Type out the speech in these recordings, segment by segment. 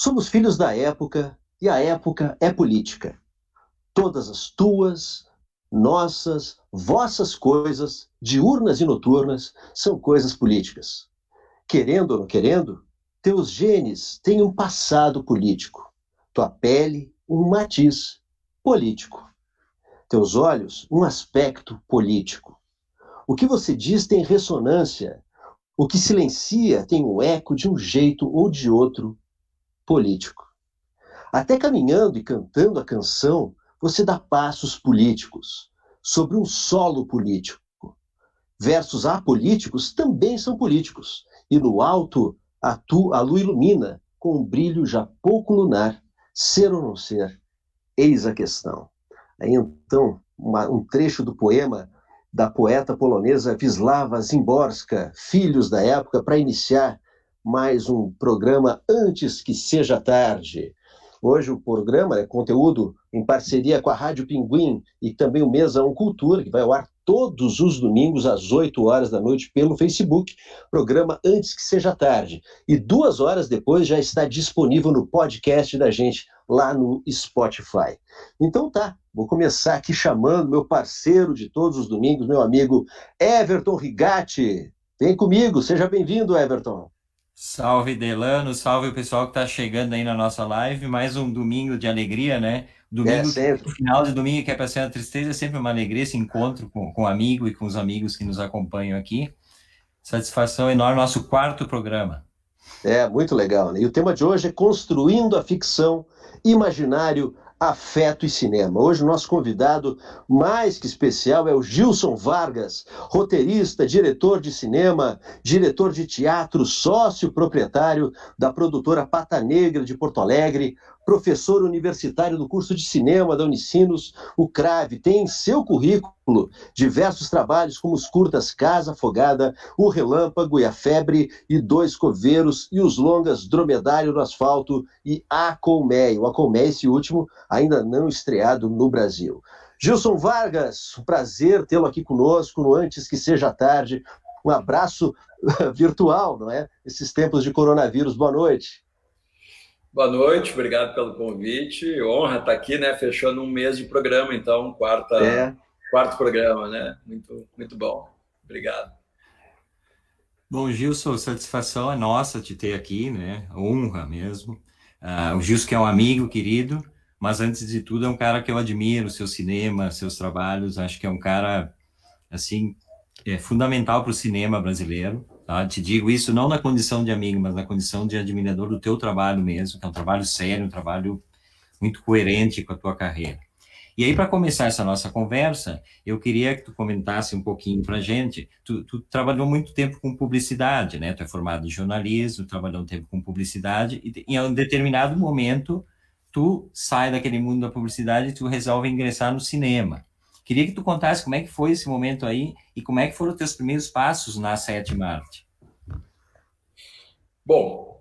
Somos filhos da época e a época é política. Todas as tuas, nossas, vossas coisas, diurnas e noturnas, são coisas políticas. Querendo ou não querendo, teus genes têm um passado político, tua pele, um matiz político, teus olhos, um aspecto político. O que você diz tem ressonância, o que silencia tem um eco de um jeito ou de outro político. Até caminhando e cantando a canção, você dá passos políticos sobre um solo político. Versos apolíticos também são políticos, e no alto a, tu, a lua ilumina com um brilho já pouco lunar, ser ou não ser, eis a questão. Aí então, uma, um trecho do poema da poeta polonesa Wisława Zimborska, Filhos da Época, para iniciar mais um programa antes que seja tarde. Hoje o programa é conteúdo em parceria com a Rádio Pinguim e também o Mesa 1 Cultura, que vai ao ar todos os domingos às 8 horas da noite pelo Facebook, programa antes que seja tarde. E duas horas depois já está disponível no podcast da gente lá no Spotify. Então tá, vou começar aqui chamando meu parceiro de todos os domingos, meu amigo Everton Rigatti. Vem comigo, seja bem-vindo, Everton. Salve Delano, salve o pessoal que está chegando aí na nossa live. Mais um domingo de alegria, né? Domingo, é, o final de domingo que é para ser uma tristeza, é sempre uma alegria esse encontro com, com o amigo e com os amigos que nos acompanham aqui. Satisfação enorme, nosso quarto programa. É, muito legal. Né? E o tema de hoje é Construindo a Ficção, Imaginário, Afeto e Cinema. Hoje o nosso convidado mais que especial é o Gilson Vargas, roteirista, diretor de cinema, diretor de teatro, sócio proprietário da produtora Pata Negra de Porto Alegre, professor universitário do curso de cinema da Unicinos, o CRAVE, tem em seu currículo diversos trabalhos como os curtas Casa Afogada, O Relâmpago e a Febre e Dois Coveiros e os longas Dromedário no Asfalto e A Colmeia. O A Colmeia, esse último, ainda não estreado no Brasil. Gilson Vargas, um prazer tê-lo aqui conosco no Antes que Seja Tarde. Um abraço virtual, não é? Esses tempos de coronavírus. Boa noite. Boa noite, obrigado pelo convite. Honra estar aqui, né? Fechando um mês de programa, então, quarta, é. quarto programa, né? Muito, muito bom. Obrigado. Bom, Gilson, satisfação é nossa te ter aqui, né? Honra mesmo. Uh, o Gilson que é um amigo querido, mas antes de tudo é um cara que eu admiro, seu cinema, seus trabalhos. Acho que é um cara, assim, é fundamental para o cinema brasileiro. Tá? Te digo isso não na condição de amigo, mas na condição de admirador do teu trabalho mesmo, que é um trabalho sério, um trabalho muito coerente com a tua carreira. E aí, para começar essa nossa conversa, eu queria que tu comentasse um pouquinho para a gente. Tu, tu, trabalhou muito tempo com publicidade, né? Tu é formado em jornalismo, trabalhou um tempo com publicidade, e em um determinado momento, tu sai daquele mundo da publicidade e tu resolve ingressar no cinema. Queria que tu contasse como é que foi esse momento aí e como é que foram os teus primeiros passos na sétima arte. Bom,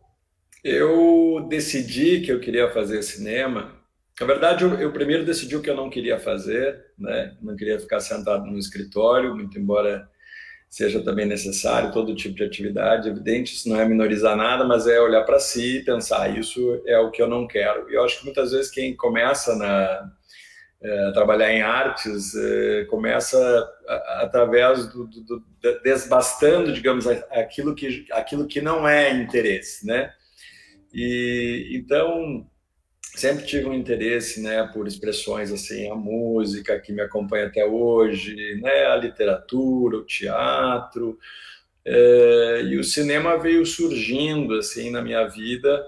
eu decidi que eu queria fazer cinema. Na verdade, eu, eu primeiro decidi o que eu não queria fazer, né? Não queria ficar sentado no escritório, muito embora seja também necessário todo tipo de atividade. Evidente, isso não é minorizar nada, mas é olhar para si e pensar, isso é o que eu não quero. E eu acho que muitas vezes quem começa na, é, trabalhar em artes é, começa através do, do, do, desbastando, digamos, aquilo que, aquilo que não é interesse, né? E então sempre tive um interesse, né, por expressões assim, a música que me acompanha até hoje, né, a literatura, o teatro, é, e o cinema veio surgindo assim na minha vida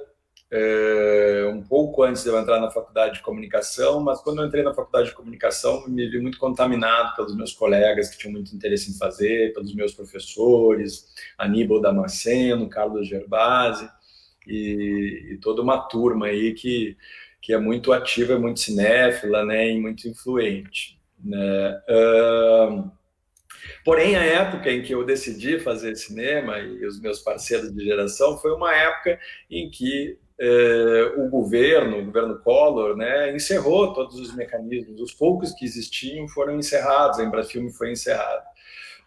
é, um pouco antes de eu entrar na faculdade de comunicação, mas quando eu entrei na faculdade de comunicação, me vi muito contaminado pelos meus colegas que tinham muito interesse em fazer, pelos meus professores, Aníbal Damasceno, Carlos Gerbasi, e, e toda uma turma aí que, que é muito ativa, é muito cinéfila, né, e muito influente. Né? Uh, Porém, a época em que eu decidi fazer cinema e os meus parceiros de geração foi uma época em que eh, o governo, o governo Collor, né, encerrou todos os mecanismos. Os poucos que existiam foram encerrados, a Embrafilme foi encerrada.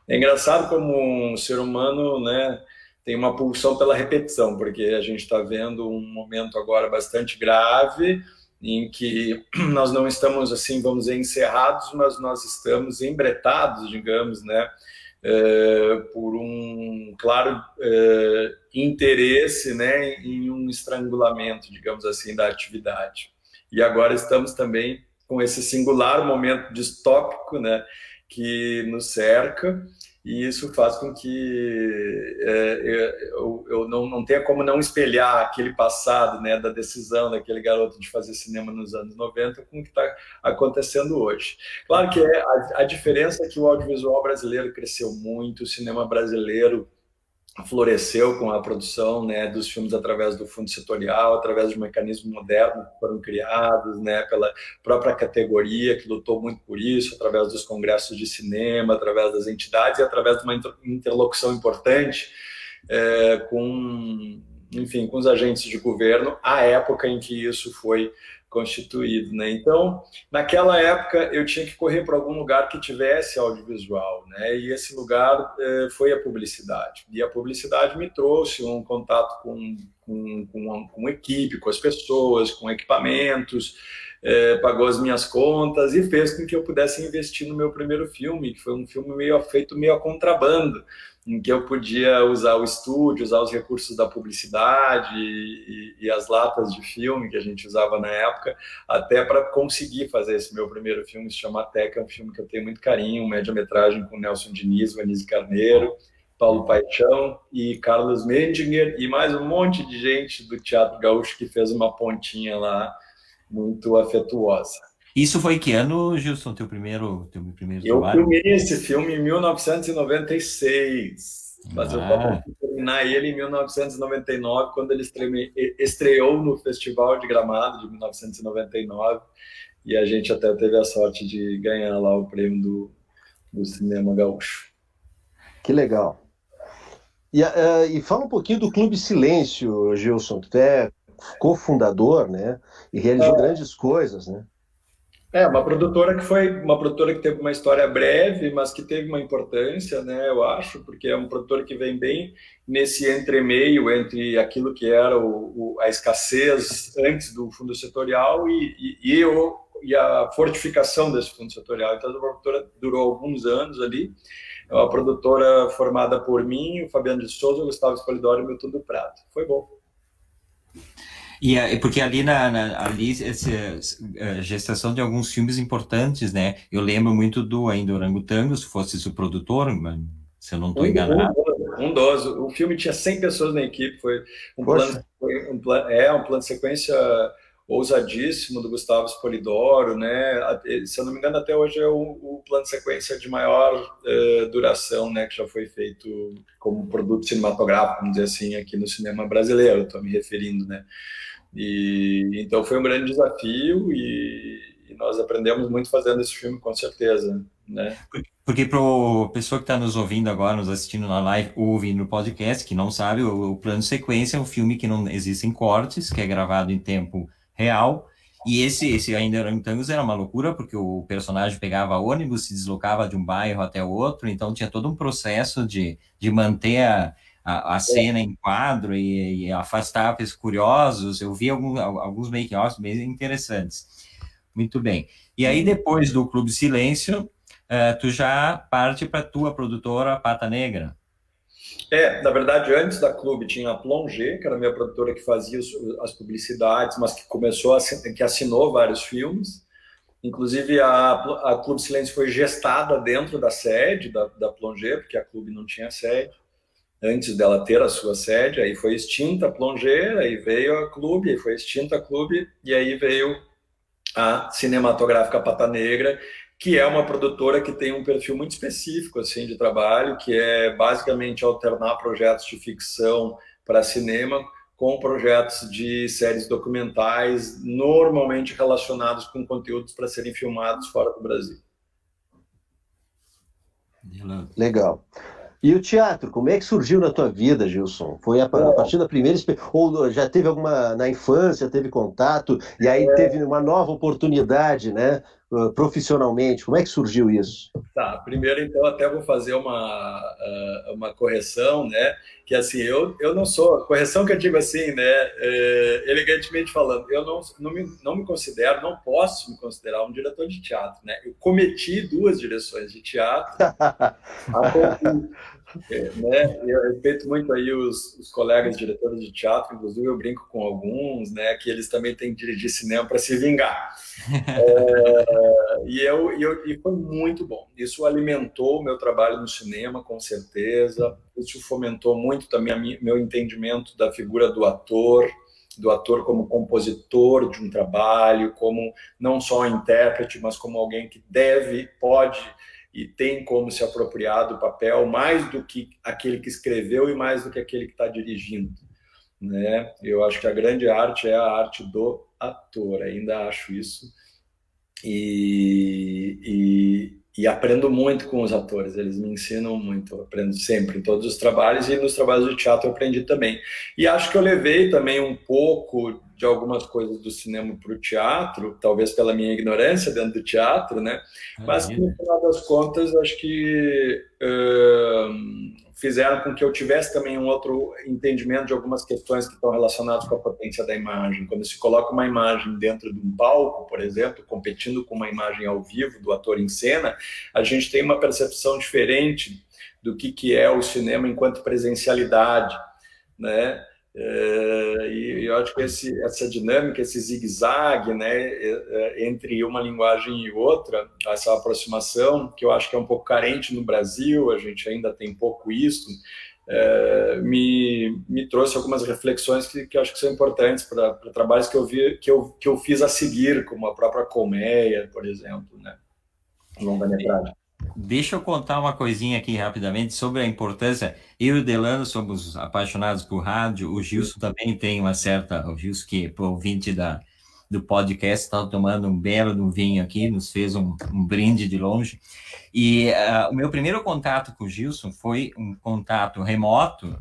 É engraçado como um ser humano, né, tem uma pulsão pela repetição, porque a gente está vendo um momento agora bastante grave, em que nós não estamos, assim, vamos dizer, encerrados, mas nós estamos embretados, digamos, né, por um claro é, interesse, né, em um estrangulamento, digamos assim, da atividade. E agora estamos também com esse singular momento distópico, né, que nos cerca, e isso faz com que é, eu, eu não, não, tenha como não espelhar aquele passado, né, da decisão daquele garoto de fazer cinema nos anos 90 com o que está acontecendo hoje. Claro que é, a, a diferença é que o audiovisual brasileiro cresceu muito, o cinema brasileiro floresceu com a produção né, dos filmes através do fundo setorial, através de mecanismos modernos que foram criados né, pela própria categoria, que lutou muito por isso, através dos congressos de cinema, através das entidades e através de uma interlocução importante é, com, enfim, com os agentes de governo, à época em que isso foi constituído, né? Então, naquela época eu tinha que correr para algum lugar que tivesse audiovisual, né? E esse lugar eh, foi a publicidade. E a publicidade me trouxe um contato com com, com, com equipe, com as pessoas, com equipamentos, eh, pagou as minhas contas e fez com que eu pudesse investir no meu primeiro filme, que foi um filme meio feito meio a contrabando em que eu podia usar o estúdio, usar os recursos da publicidade e, e, as latas de filme que a gente usava na época, até para conseguir fazer esse meu primeiro filme, se chama Teca, é um filme que eu tenho muito carinho, média-metragem com Nelson Diniz, Vanise Carneiro, Paulo Paixão e Carlos Mendinger e mais um monte de gente do Teatro Gaúcho que fez uma pontinha lá muito afetuosa. Isso foi que ano, Gilson, teu primeiro, teu primeiro eu trabalho? Eu filmei esse filme em 1996, mas ah. eu estava terminar ele em 1999, quando ele estreou no Festival de Gramado de 1999, e a gente até teve a sorte de ganhar lá o prêmio do, do cinema gaúcho. Que legal. E, uh, e fala um pouquinho do Clube Silêncio, Gilson, tu é cofundador, né? E realizou é. grandes coisas, né? É, uma produtora que foi uma produtora que teve uma história breve, mas que teve uma importância, né, eu acho, porque é uma produtora que vem bem nesse entremeio entre aquilo que era o, o, a escassez antes do fundo setorial e, e, e, o, e a fortificação desse fundo setorial. Então, a produtora durou alguns anos ali. É uma produtora formada por mim, o Fabiano de Souza, o Gustavo Espolidoro e o Milton do Prato. Foi bom. E porque ali na, na ali essa gestação de alguns filmes importantes, né? Eu lembro muito do ainda Orangotango, se fosse o produtor, se eu não estou um, enganado. Um, um dos, o filme tinha 100 pessoas na equipe, foi um plano, foi um plano, é um plano de sequência ousadíssimo do Gustavo Spolidoro, né? Se eu não me engano, até hoje é o, o plano de sequência de maior uh, duração, né? Que já foi feito como produto cinematográfico, vamos dizer assim, aqui no cinema brasileiro. Estou me referindo, né? E então foi um grande desafio e, e nós aprendemos muito fazendo esse filme, com certeza, né? Porque para a pessoa que está nos ouvindo agora, nos assistindo na live ou ouvindo no podcast, que não sabe, o, o plano sequência é um filme que não existem cortes, que é gravado em tempo real. E esse, esse ainda Orangotangos era uma loucura, porque o personagem pegava ônibus, se deslocava de um bairro até o outro, então tinha todo um processo de, de manter a, a, a cena em quadro e, e afastar os curiosos. Eu vi algum, alguns making-offs bem interessantes. Muito bem. E aí, depois do Clube Silêncio, uh, tu já parte para a tua produtora Pata Negra. É, na verdade, antes da Clube tinha a Plongé, que era a minha produtora que fazia as publicidades, mas que começou a que assinou vários filmes. Inclusive, a, a Clube Silêncio foi gestada dentro da sede da, da Plongé, porque a Clube não tinha sede antes dela ter a sua sede, aí foi extinta a Plongé, aí veio a Clube, aí foi extinta a Clube, e aí veio a Cinematográfica Pata Negra, que é uma produtora que tem um perfil muito específico assim de trabalho, que é basicamente alternar projetos de ficção para cinema com projetos de séries documentais, normalmente relacionados com conteúdos para serem filmados fora do Brasil. Legal. E o teatro, como é que surgiu na tua vida, Gilson? Foi a, a partir da primeira ou já teve alguma na infância, teve contato e aí é. teve uma nova oportunidade, né? Uh, profissionalmente? Como é que surgiu isso? Tá, primeiro então até vou fazer uma, uh, uma correção, né? Que assim, eu, eu não sou, correção que eu digo assim, né? Uh, elegantemente falando, eu não, não, me, não me considero, não posso me considerar um diretor de teatro, né? Eu cometi duas direções de teatro. É, né? Eu respeito muito aí os, os, colegas diretores de teatro, inclusive eu brinco com alguns, né? Que eles também têm que dirigir cinema para se vingar. é, e, eu, e, eu, e foi muito bom. Isso alimentou o meu trabalho no cinema, com certeza. Isso fomentou muito também a meu entendimento da figura do ator, do ator como compositor de um trabalho, como não só um intérprete, mas como alguém que deve, pode e tem como se apropriar do papel mais do que aquele que escreveu e mais do que aquele que está dirigindo. Né? Eu acho que a grande arte é a arte do ator, ainda acho isso. E, e, e, aprendo muito com os atores, eles me ensinam muito, eu aprendo sempre em todos os trabalhos e nos trabalhos de teatro eu aprendi também. E acho que eu levei também um pouco de algumas coisas do cinema para o teatro, talvez pela minha ignorância dentro do teatro, né? Mas no final das contas, acho que uh, fizeram com que eu tivesse também um outro entendimento de algumas questões que estão relacionadas com a potência da imagem. Quando se coloca uma imagem dentro de um palco, por exemplo, competindo com uma imagem ao vivo do ator em cena, a gente tem uma percepção diferente do que, que é o cinema enquanto presencialidade, né? É, e eu acho que esse, essa dinâmica, esse zigue-zague né, é, é, entre uma linguagem e outra, essa aproximação, que eu acho que é um pouco carente no Brasil, a gente ainda tem pouco isso, é, me, me trouxe algumas reflexões que, que eu acho que são importantes para trabalhos que eu, vi, que, eu, que eu fiz a seguir, como a própria Colmeia, por exemplo, né, longa-metragem. Deixa eu contar uma coisinha aqui rapidamente sobre a importância. Eu e o Delano somos apaixonados por rádio, o Gilson também tem uma certa. O Gilson, que é ouvinte da, do podcast, estava tomando um belo um vinho aqui, nos fez um, um brinde de longe. E uh, o meu primeiro contato com o Gilson foi um contato remoto.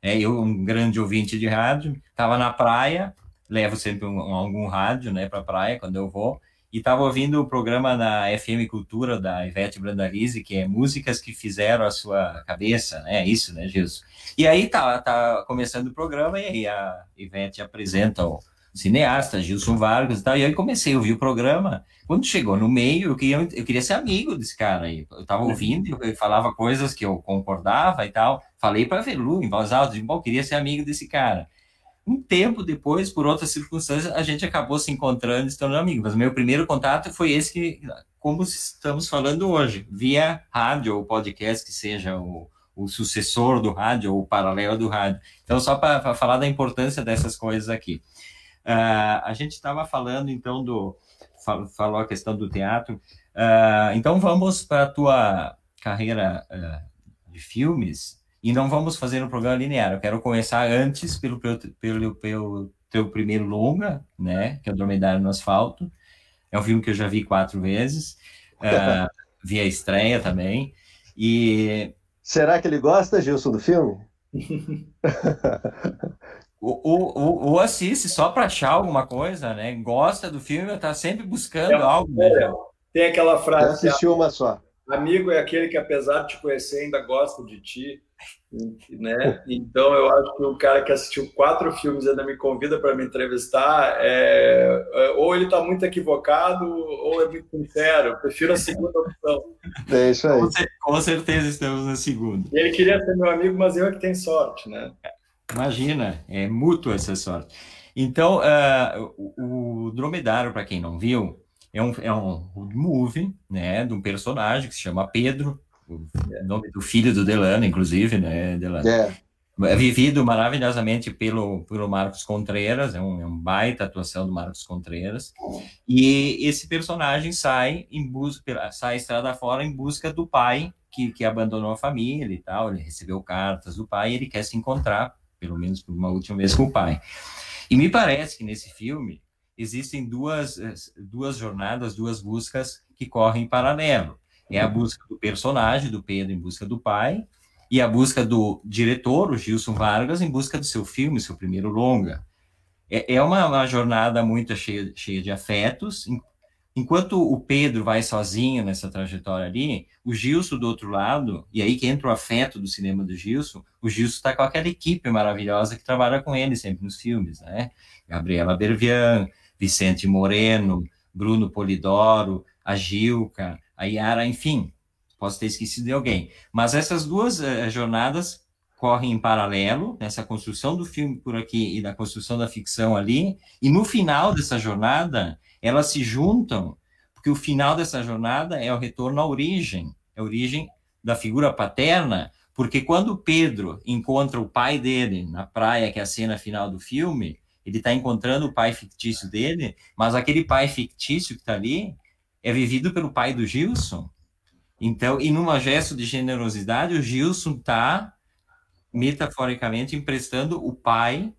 É, eu, um grande ouvinte de rádio, estava na praia, levo sempre um, algum rádio né, para a praia quando eu vou e estava ouvindo o programa na FM Cultura da Ivete Brandalize, que é músicas que fizeram a sua cabeça, né? É isso, né, Gilson? E aí tá, tá começando o programa e aí a Ivete apresenta o cineasta Gilson Vargas e tal. E aí comecei a ouvir o programa. Quando chegou no meio, eu queria, eu queria ser amigo desse cara aí. Eu estava ouvindo, ele falava coisas que eu concordava e tal. Falei para Velu em voz alta, de, bom, queria ser amigo desse cara. Um tempo depois, por outras circunstâncias, a gente acabou se encontrando e se tornando amigos. Mas meu primeiro contato foi esse que, como estamos falando hoje, via rádio ou podcast, que seja o, o sucessor do rádio ou o paralelo do rádio. Então, só para falar da importância dessas coisas aqui. Uh, a gente estava falando, então, do. Falou a questão do teatro. Uh, então, vamos para a tua carreira uh, de filmes. E não vamos fazer um programa linear. Eu quero começar antes pelo, pelo, pelo teu primeiro longa, né? Que é o Dromedário no Asfalto. É um filme que eu já vi quatro vezes. Uh, vi a estreia também. E. Será que ele gosta, Gilson, do filme? o, o, o, assiste só para achar alguma coisa, né? Gosta do filme, tá sempre buscando é, algo. Né? Tem aquela frase. Eu assisti uma só. Amigo é aquele que, apesar de te conhecer, ainda gosta de ti né? Então eu acho que o cara que assistiu quatro filmes e ainda me convida para me entrevistar, é, é, ou ele está muito equivocado ou é muito sincero. Eu prefiro a segunda opção. É isso aí. Com, certeza estamos na segunda. Ele queria ser meu amigo, mas eu é que tenho sorte, né? Imagina, é mútuo essa sorte. Então, uh, o, o Dromedário, para quem não viu, é um, é um movie, né, de um personagem que se chama Pedro, o nome do filho do Delano, inclusive, né, Delano? É. É vivido maravilhosamente pelo, pelo Marcos Contreras, é um, é um baita atuação do Marcos Contreras, e esse personagem sai em busca, sai estrada fora em busca do pai que, que abandonou a família e tal, ele recebeu cartas do pai e ele quer se encontrar, pelo menos por uma última vez, com o pai. E me parece que nesse filme existem duas, duas jornadas, duas buscas que correm em paralelo. É a busca do personagem, do Pedro, em busca do pai, e a busca do diretor, o Gilson Vargas, em busca do seu filme, seu primeiro longa. É, é uma, uma, jornada muito cheia, cheia de afetos, enquanto o Pedro vai sozinho nessa trajetória ali, o Gilson do outro lado, e aí que entra o afeto do cinema do Gilson, o Gilson está com aquela equipe maravilhosa que trabalha com ele sempre nos filmes, né? Gabriela Bervian, Vicente Moreno, Bruno Polidoro, a Gilca, a Yara, enfim, posso ter esquecido de alguém. Mas essas duas uh, jornadas correm em paralelo, nessa construção do filme por aqui e da construção da ficção ali, e no final dessa jornada, elas se juntam, porque o final dessa jornada é o retorno à origem, é a origem da figura paterna, porque quando Pedro encontra o pai dele na praia, que é a cena final do filme, ele está encontrando o pai fictício dele, mas aquele pai fictício que está ali é vivido pelo pai do Gilson. Então, e numa gesto de generosidade, o Gilson está metaforicamente emprestando o pai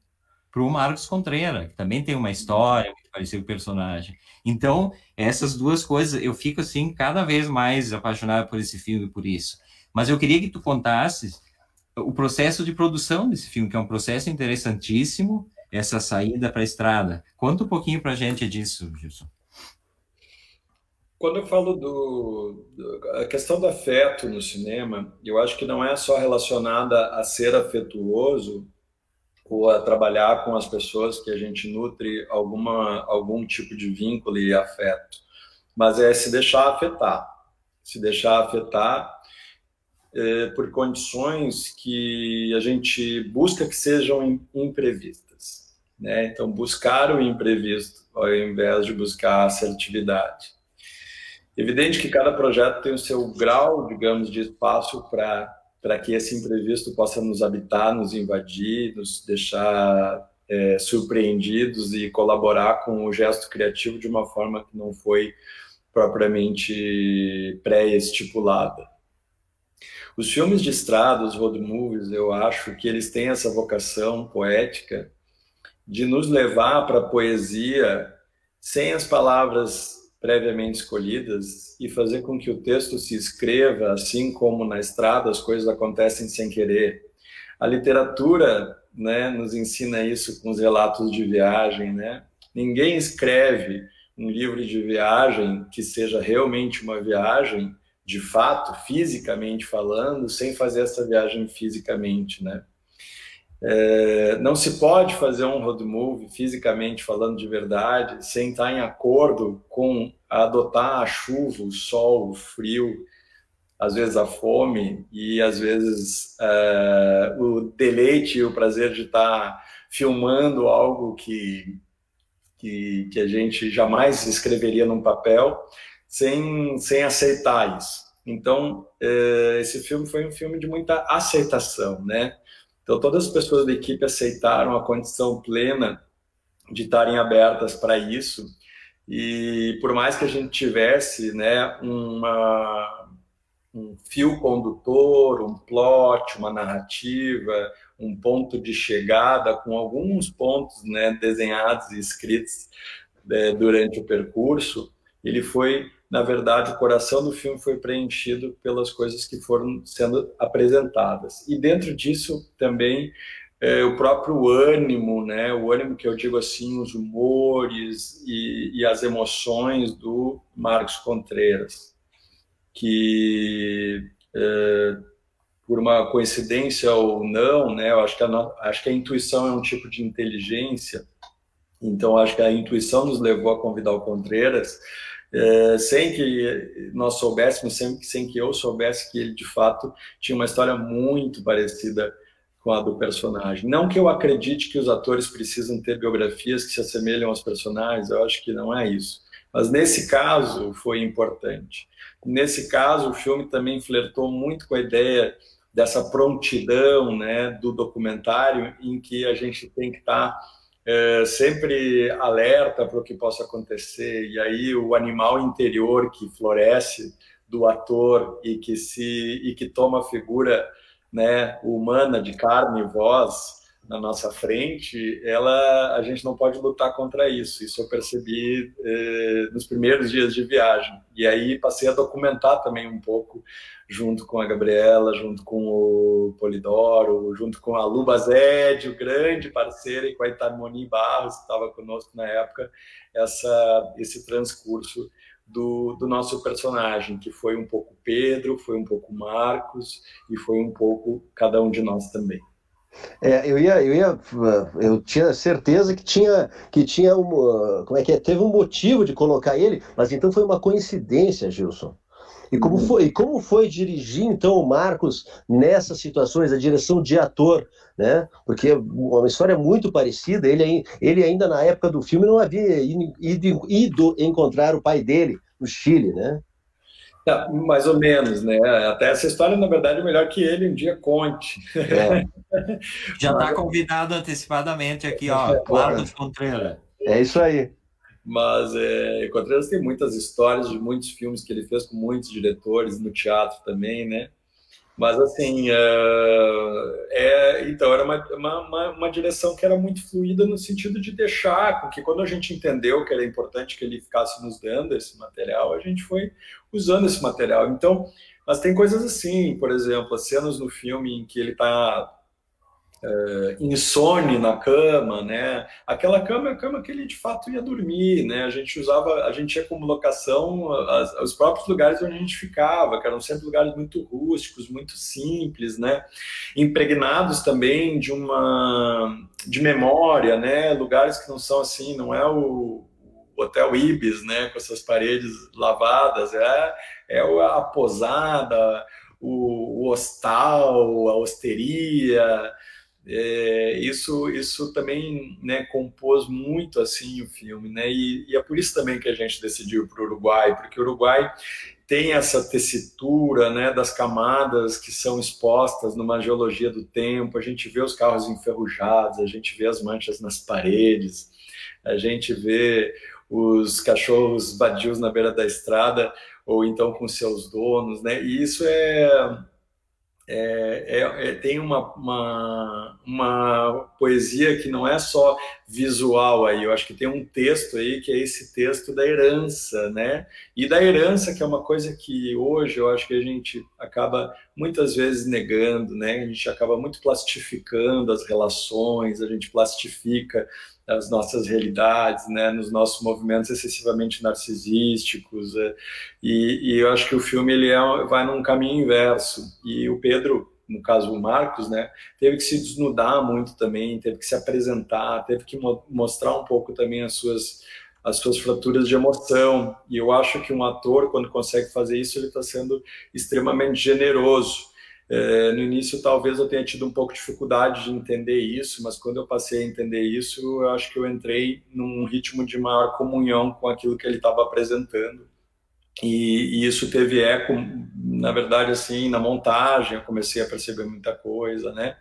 para o Marcos Contreira, que também tem uma história muito parecida com o personagem. Então, essas duas coisas, eu fico assim cada vez mais apaixonado por esse filme por isso. Mas eu queria que tu contasses o processo de produção desse filme, que é um processo interessantíssimo, essa saída para a estrada. Conta um pouquinho para a gente disso, Gilson. Quando eu falo do, do, a questão do afeto no cinema, eu acho que não é só relacionada a ser afetuoso ou a trabalhar com as pessoas que a gente nutre alguma algum tipo de vínculo e afeto, mas é se deixar afetar, se deixar afetar é, por condições que a gente busca que sejam imprevistas, né? Então buscar o imprevisto ao invés de buscar a assertividade. Evidente que cada projeto tem o seu grau, digamos, de espaço para que esse imprevisto possa nos habitar, nos invadir, nos deixar é, surpreendidos e colaborar com o gesto criativo de uma forma que não foi propriamente pré-estipulada. Os filmes de estrada, os road movies, eu acho que eles têm essa vocação poética de nos levar para a poesia sem as palavras previamente escolhidas e fazer com que o texto se escreva, assim como na estrada as coisas acontecem sem querer. A literatura, né, nos ensina isso com os relatos de viagem, né? Ninguém escreve um livro de viagem que seja realmente uma viagem, de fato, fisicamente falando, sem fazer essa viagem fisicamente, né? É, não se pode fazer um road movie, fisicamente falando de verdade, sem estar em acordo com adotar a chuva, o sol, o frio, às vezes a fome e às vezes é, o deleite e o prazer de estar filmando algo que, que, que a gente jamais escreveria num papel, sem, sem aceitar isso. Então, é, esse filme foi um filme de muita aceitação, né? Então, todas as pessoas da equipe aceitaram a condição plena de estarem abertas para isso. E por mais que a gente tivesse né, uma, um fio condutor, um plot, uma narrativa, um ponto de chegada, com alguns pontos né, desenhados e escritos né, durante o percurso, ele foi na verdade, o coração do filme foi preenchido pelas coisas que foram sendo apresentadas. E dentro disso também é, o próprio ânimo, né? O ânimo que eu digo assim, os humores e, e as emoções do Marcos Contreras, que é, por uma coincidência ou não, né? Eu acho que a, acho que a intuição é um tipo de inteligência. Então acho que a intuição nos levou a convidar o Contreras é, sem que nós soubéssemos, sem, sem que eu soubesse que ele de fato tinha uma história muito parecida com a do personagem. Não que eu acredite que os atores precisam ter biografias que se assemelham aos personagens, eu acho que não é isso. Mas nesse caso foi importante. Nesse caso, o filme também flertou muito com a ideia dessa prontidão né, do documentário, em que a gente tem que estar. Tá é, sempre alerta para o que possa acontecer. E aí o animal interior que floresce do ator e que se e que toma a figura né humana de carne e voz na nossa frente, ela, a gente não pode lutar contra isso. Isso eu percebi eh, nos primeiros dias de viagem. E aí passei a documentar também um pouco, junto com a Gabriela, junto com o Polidoro, junto com a Luba Zed, o grande parceiro, e com a Itamoni Barros, que estava conosco na época, essa, esse transcurso do, do, nosso personagem, que foi um pouco Pedro, foi um pouco Marcos e foi um pouco cada um de nós também. É, eu ia, eu ia, eu tinha certeza que tinha, que tinha um, como é que é, teve um motivo de colocar ele, mas então foi uma coincidência, Gilson. E como uhum. foi, e como foi dirigir então o Marcos nessas situações, a direção de ator, né? Porque uma história muito parecida. Ele, ele ainda na época do filme não havia ido, ido encontrar o pai dele no Chile, né? É, mais ou menos, né? Até essa história, na verdade, é melhor que ele um dia conte. É. Já está convidado antecipadamente aqui, ó, Marcos Contreira. É isso aí. Mas é, Contreras tem muitas histórias de muitos filmes que ele fez com muitos diretores no teatro também, né? Mas assim, é, é, então era uma, uma, uma, direção que era muito fluida no sentido de deixar com que quando a gente entendeu que era importante que ele ficasse nos dando esse material, a gente foi usando esse material. Então, mas tem coisas assim, por exemplo, as cenas no filme em que ele está uh, insone na cama, né? Aquela cama é a cama que ele de fato ia dormir, né? A gente usava, a gente ia como locação as, os próprios lugares onde a gente ficava, que eram sempre lugares muito rústicos, muito simples, né? Impregnados também de uma de memória, né? Lugares que não são assim, não é o Hotel Ibis, né, com essas paredes lavadas, é, é a posada, o, o hostal, a hosteria, é, isso, isso também né, compôs muito assim o filme, né? E, e é por isso também que a gente decidiu para o Uruguai, porque o Uruguai tem essa tessitura né, das camadas que são expostas numa geologia do tempo. A gente vê os carros enferrujados, a gente vê as manchas nas paredes, a gente vê os cachorros vadios na beira da estrada ou então com seus donos, né? E isso é é, é, é, tem uma, uma, uma, poesia que não é só visual aí, eu acho que tem um texto aí que é esse texto da herança, né? E da herança, que é uma coisa que hoje eu acho que a gente acaba muitas vezes negando, né? A gente acaba muito plastificando as relações, a gente plastifica as nossas realidades, né, nos nossos movimentos excessivamente narcisísticos. É, e, e, eu acho que o filme ele é, vai num caminho inverso. E o Pedro, no caso o Marcos, né, teve que se desnudar muito também, teve que se apresentar, teve que mo mostrar um pouco também as suas as suas fraturas de emoção. E eu acho que um ator, quando consegue fazer isso, ele está sendo extremamente generoso é, no início, talvez eu tenha tido um pouco de dificuldade de entender isso, mas quando eu passei a entender isso, eu acho que eu entrei num ritmo de maior comunhão com aquilo que ele estava apresentando. E, e, isso teve eco, na verdade, assim, na montagem, eu comecei a perceber muita coisa, né?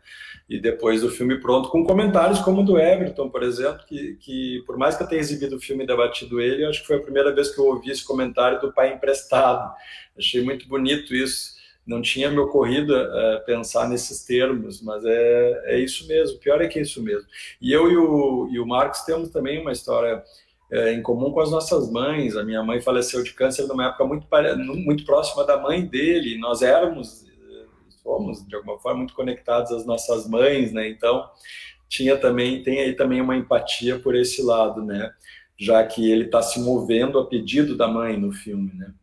E depois do filme pronto, com comentários como o do Everton, por exemplo, que, que por mais que eu tenha exibido o filme e debatido ele, eu acho que foi a primeira vez que eu ouvi esse comentário do pai emprestado. Achei muito bonito isso não tinha me ocorrido uh, pensar nesses termos, mas é, é isso mesmo, pior é que é isso mesmo. E eu e o, e o Marcos temos também uma história uh, em comum com as nossas mães. A minha mãe faleceu de câncer numa época muito, muito próxima da mãe dele, nós éramos, eh, fomos de alguma forma muito conectados às nossas mães, né? Então, tinha também, tem aí também uma empatia por esse lado, né? Já que ele está se movendo a pedido da mãe no filme, né?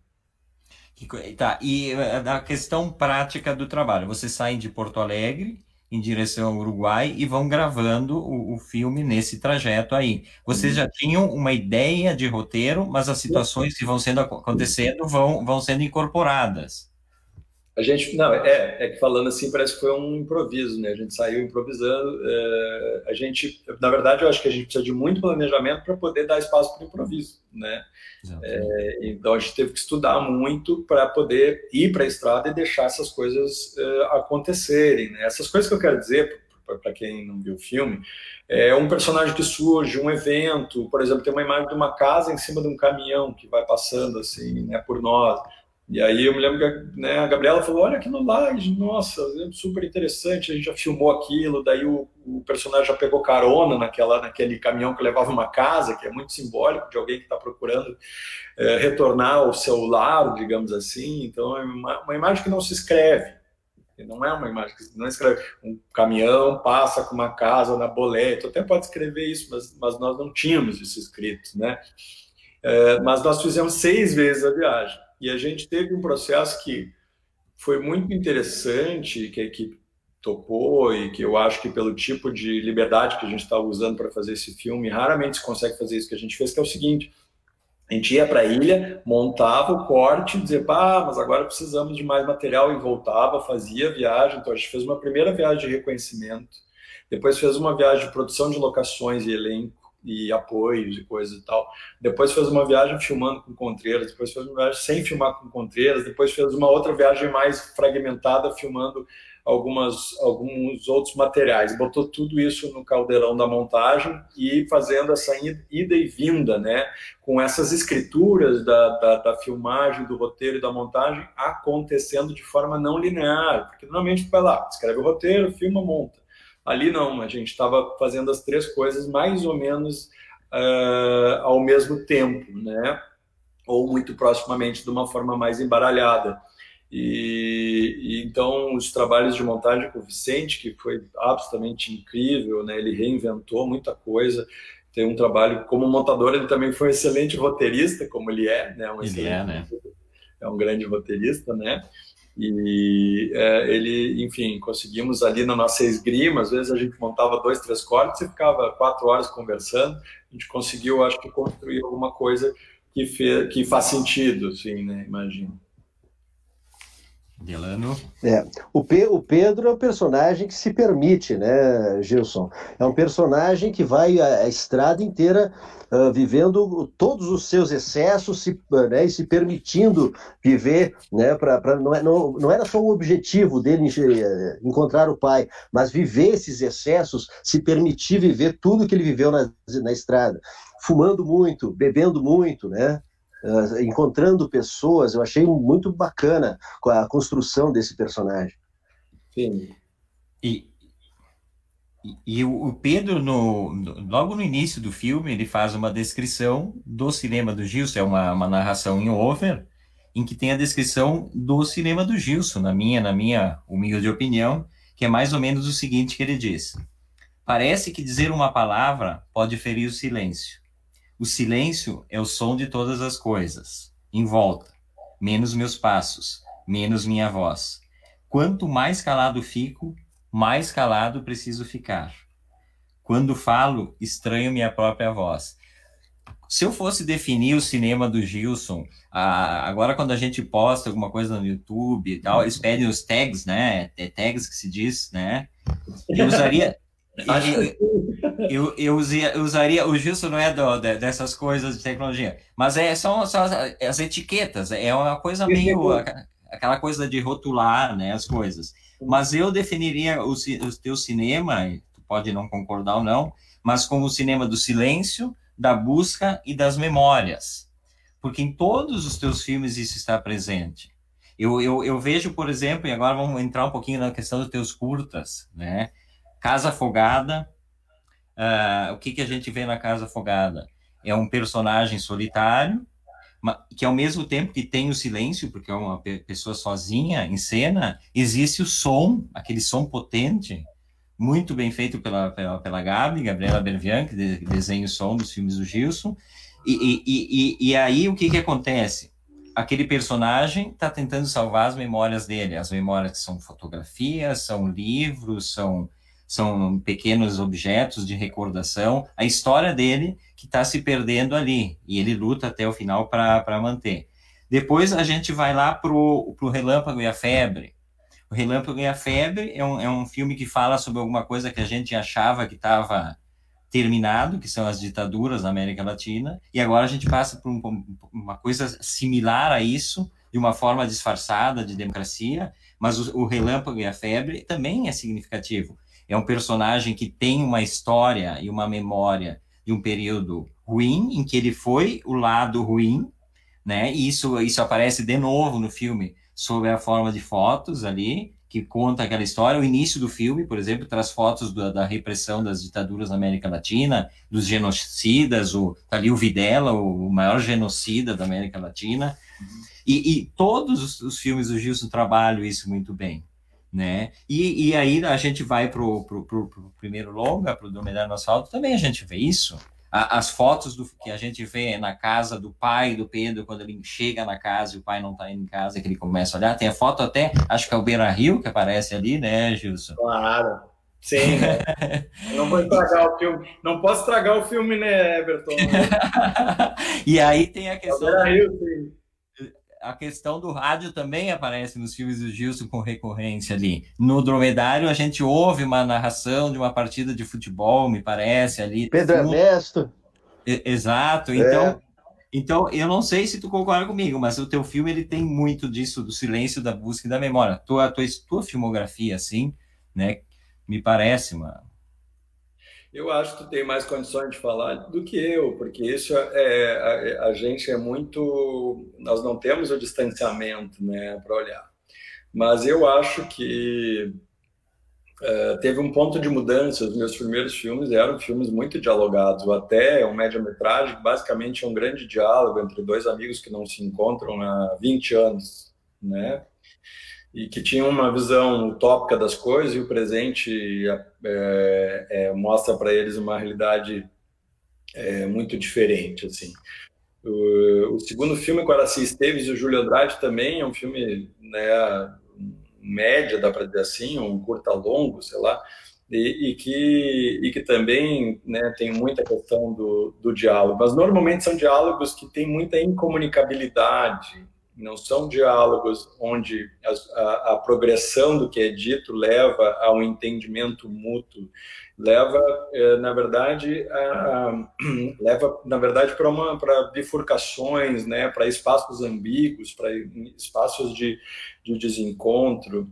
Tá, e eh, a questão prática do trabalho. Vocês saem de Porto Alegre em direção ao Uruguai e vão gravando o, o filme nesse trajeto aí. Vocês já tinham uma ideia de roteiro, mas as situações que vão sendo acontecendo vão, vão sendo incorporadas. A gente, não, é, é que falando assim parece que foi um improviso, né? A gente saiu improvisando. É, a gente, na verdade, eu acho que a gente precisa de muito planejamento para poder dar espaço para o improviso, né? É, então a gente teve que estudar muito para poder ir para a estrada e deixar essas coisas é, acontecerem. Né? Essas coisas que eu quero dizer para quem não viu o filme, é um personagem que surge, um evento, por exemplo, tem uma imagem de uma casa em cima de um caminhão que vai passando assim, né, por nós E aí eu me lembro que né, a Gabriela falou, olha aquilo lá, nossa, é super interessante, a gente já filmou aquilo, daí o, o, personagem já pegou carona naquela, naquele caminhão que levava uma casa, que é muito simbólico de alguém que está procurando é, retornar ao seu lar, digamos assim, então é uma, uma imagem que não se escreve, não é uma imagem que não escreve. Um caminhão passa com uma casa na boleto, até pode escrever isso, mas, mas nós não tínhamos isso escrito, né? É, mas nós fizemos seis vezes a viagem. E a gente teve um processo que foi muito interessante, que a equipe topou e que eu acho que pelo tipo de liberdade que a gente estava usando para fazer esse filme, raramente se consegue fazer isso que a gente fez, que é o seguinte, a gente ia para a ilha, montava o corte, dizia, pá, mas agora precisamos de mais material e voltava, fazia a viagem. Então a gente fez uma primeira viagem de reconhecimento, depois fez uma viagem de produção de locações e elenco, e apoios e coisas e tal. Depois fez uma viagem filmando com Contreiras, depois fez uma viagem sem filmar com Contreiras, depois fez uma outra viagem mais fragmentada filmando algumas alguns outros materiais. Botou tudo isso no caldeirão da montagem e fazendo essa ida e vinda, né, com essas escrituras da, da, da filmagem, do roteiro e da montagem acontecendo de forma não linear, porque normalmente vai lá, escreve o roteiro, filma, monta. Ali não, a gente estava fazendo as três coisas mais ou menos uh, ao mesmo tempo, né? Ou muito proximamente, de uma forma mais embaralhada. E, e, então os trabalhos de montagem com o Vicente, que foi absolutamente incrível, né? Ele reinventou muita coisa. Tem um trabalho como montador, ele também foi um excelente roteirista, como ele é, né? Um ele é, né? É um grande roteirista, né? E é, ele, enfim, conseguimos ali na nossa esgrima, às vezes a gente montava dois, três cortes e ficava quatro horas conversando. A gente conseguiu, acho que, construir alguma coisa que, fez, que faz sentido, assim, né? Imagino. Delano. É, o, Pe o Pedro é um personagem que se permite, né, Gilson? É um personagem que vai a, a estrada inteira uh, vivendo todos os seus excessos se, uh, né, e se permitindo viver, né, pra, pra, não, é, não, não era só o objetivo dele eh, encontrar o pai, mas viver esses excessos, se permitir viver tudo que ele viveu na, na estrada. Fumando muito, bebendo muito, né? Uh, encontrando pessoas. Eu achei muito bacana a construção desse personagem. Sim. E, e, o Pedro, no, logo no início do filme, ele faz uma descrição do cinema do Gilson, é uma, uma narração em over, em que tem a descrição do cinema do Gilson, na minha, na minha humilde opinião, que é mais ou menos o seguinte que ele diz. Parece que dizer uma palavra pode ferir o silêncio. O silêncio é o som de todas as coisas, em volta, menos meus passos, menos minha voz. Quanto mais calado fico, mais calado preciso ficar. Quando falo, estranho minha própria voz. Se eu fosse definir o cinema do Gilson, agora quando a gente posta alguma coisa no YouTube e tal, eles pedem os tags, né? É tags que se diz, né? Eu usaria, eu, eu, usia, eu, usaria, o Gilson não é do, de, dessas coisas de tecnologia, mas é, são, são as, as, etiquetas, é uma coisa meio, aquela coisa de rotular, né, as coisas. Mas eu definiria o, o teu cinema, tu pode não concordar ou não, mas como o cinema do silêncio, da busca e das memórias. Porque em todos os teus filmes isso está presente. Eu, eu, eu vejo, por exemplo, e agora vamos entrar um pouquinho na questão dos teus curtas, né? Casa Afogada. Uh, o que, que a gente vê na Casa Afogada? É um personagem solitário, que ao mesmo tempo que tem o silêncio, porque é uma pessoa sozinha em cena, existe o som, aquele som potente, muito bem feito pela, pela, pela Gabi, Gabriela Bervian, que desenha o som dos filmes do Gilson. E, e, e, e aí o que, que acontece? Aquele personagem está tentando salvar as memórias dele, as memórias que são fotografias, são livros, são são pequenos objetos de recordação, a história dele que está se perdendo ali, e ele luta até o final para manter. Depois a gente vai lá para o Relâmpago e a Febre. O Relâmpago e a Febre é um, é um filme que fala sobre alguma coisa que a gente achava que estava terminado, que são as ditaduras na América Latina, e agora a gente passa por um, uma coisa similar a isso, de uma forma disfarçada de democracia, mas o, o Relâmpago e a Febre também é significativo é um personagem que tem uma história e uma memória de um período ruim, em que ele foi o lado ruim, né? E isso, isso aparece de novo no filme, sob a forma de fotos ali, que conta aquela história. O início do filme, por exemplo, traz fotos da, da repressão das ditaduras na América Latina, dos genocidas, o, tá ali o Videla, o maior genocida da América Latina. Uhum. E, e, todos os, os, filmes do Gilson trabalham isso muito bem. Né? E, e aí a gente vai para o primeiro longa, para o Dromedário no Asfalto, também a gente vê isso as fotos do, que a gente vê na casa do pai do Pedro, quando ele chega na casa e o pai não está em casa, que ele começa a olhar. Tem a foto até, acho que é o Beira Rio que aparece ali, né, Gilson? Claro. Sim, né? não vou estragar o filme. Não posso estragar o filme, né, Everton? e aí tem a questão. É Rio, sim a questão do rádio também aparece nos filmes do Gilson com recorrência ali. No Dromedário, a gente ouve uma narração de uma partida de futebol, me parece, ali. Pedro Ernesto. Exato. Então, é. então, eu não sei se tu concorda comigo, mas o teu filme ele tem muito disso, do silêncio, da busca e da memória. Tua, tua, tua filmografia, assim, né? Me parece, mano eu acho que tu tem mais condições de falar do que eu, porque isso é a, a gente é muito, nós não temos o distanciamento, né, para olhar. Mas eu acho que é, teve um ponto de mudança. Os meus primeiros filmes eram filmes muito dialogados. O Até é um média-metragem, basicamente é um grande diálogo entre dois amigos que não se encontram há 20 anos, né? e que tinha uma visão utópica das coisas e o presente é, é, mostra para eles uma realidade é, muito diferente assim. O, o, segundo filme com Araci Esteves e o Júlio Andrade também é um filme né média dá para dizer assim um curta longo sei lá e, e, que, e que também né, tem muita questão do, do diálogo, mas normalmente são diálogos que têm muita incomunicabilidade, não são diálogos onde a, a, a, progressão do que é dito leva a um entendimento mútuo, leva, é, na verdade, a, leva, na verdade, para uma para bifurcações, né, para espaços ambíguos, para espaços de, de desencontro.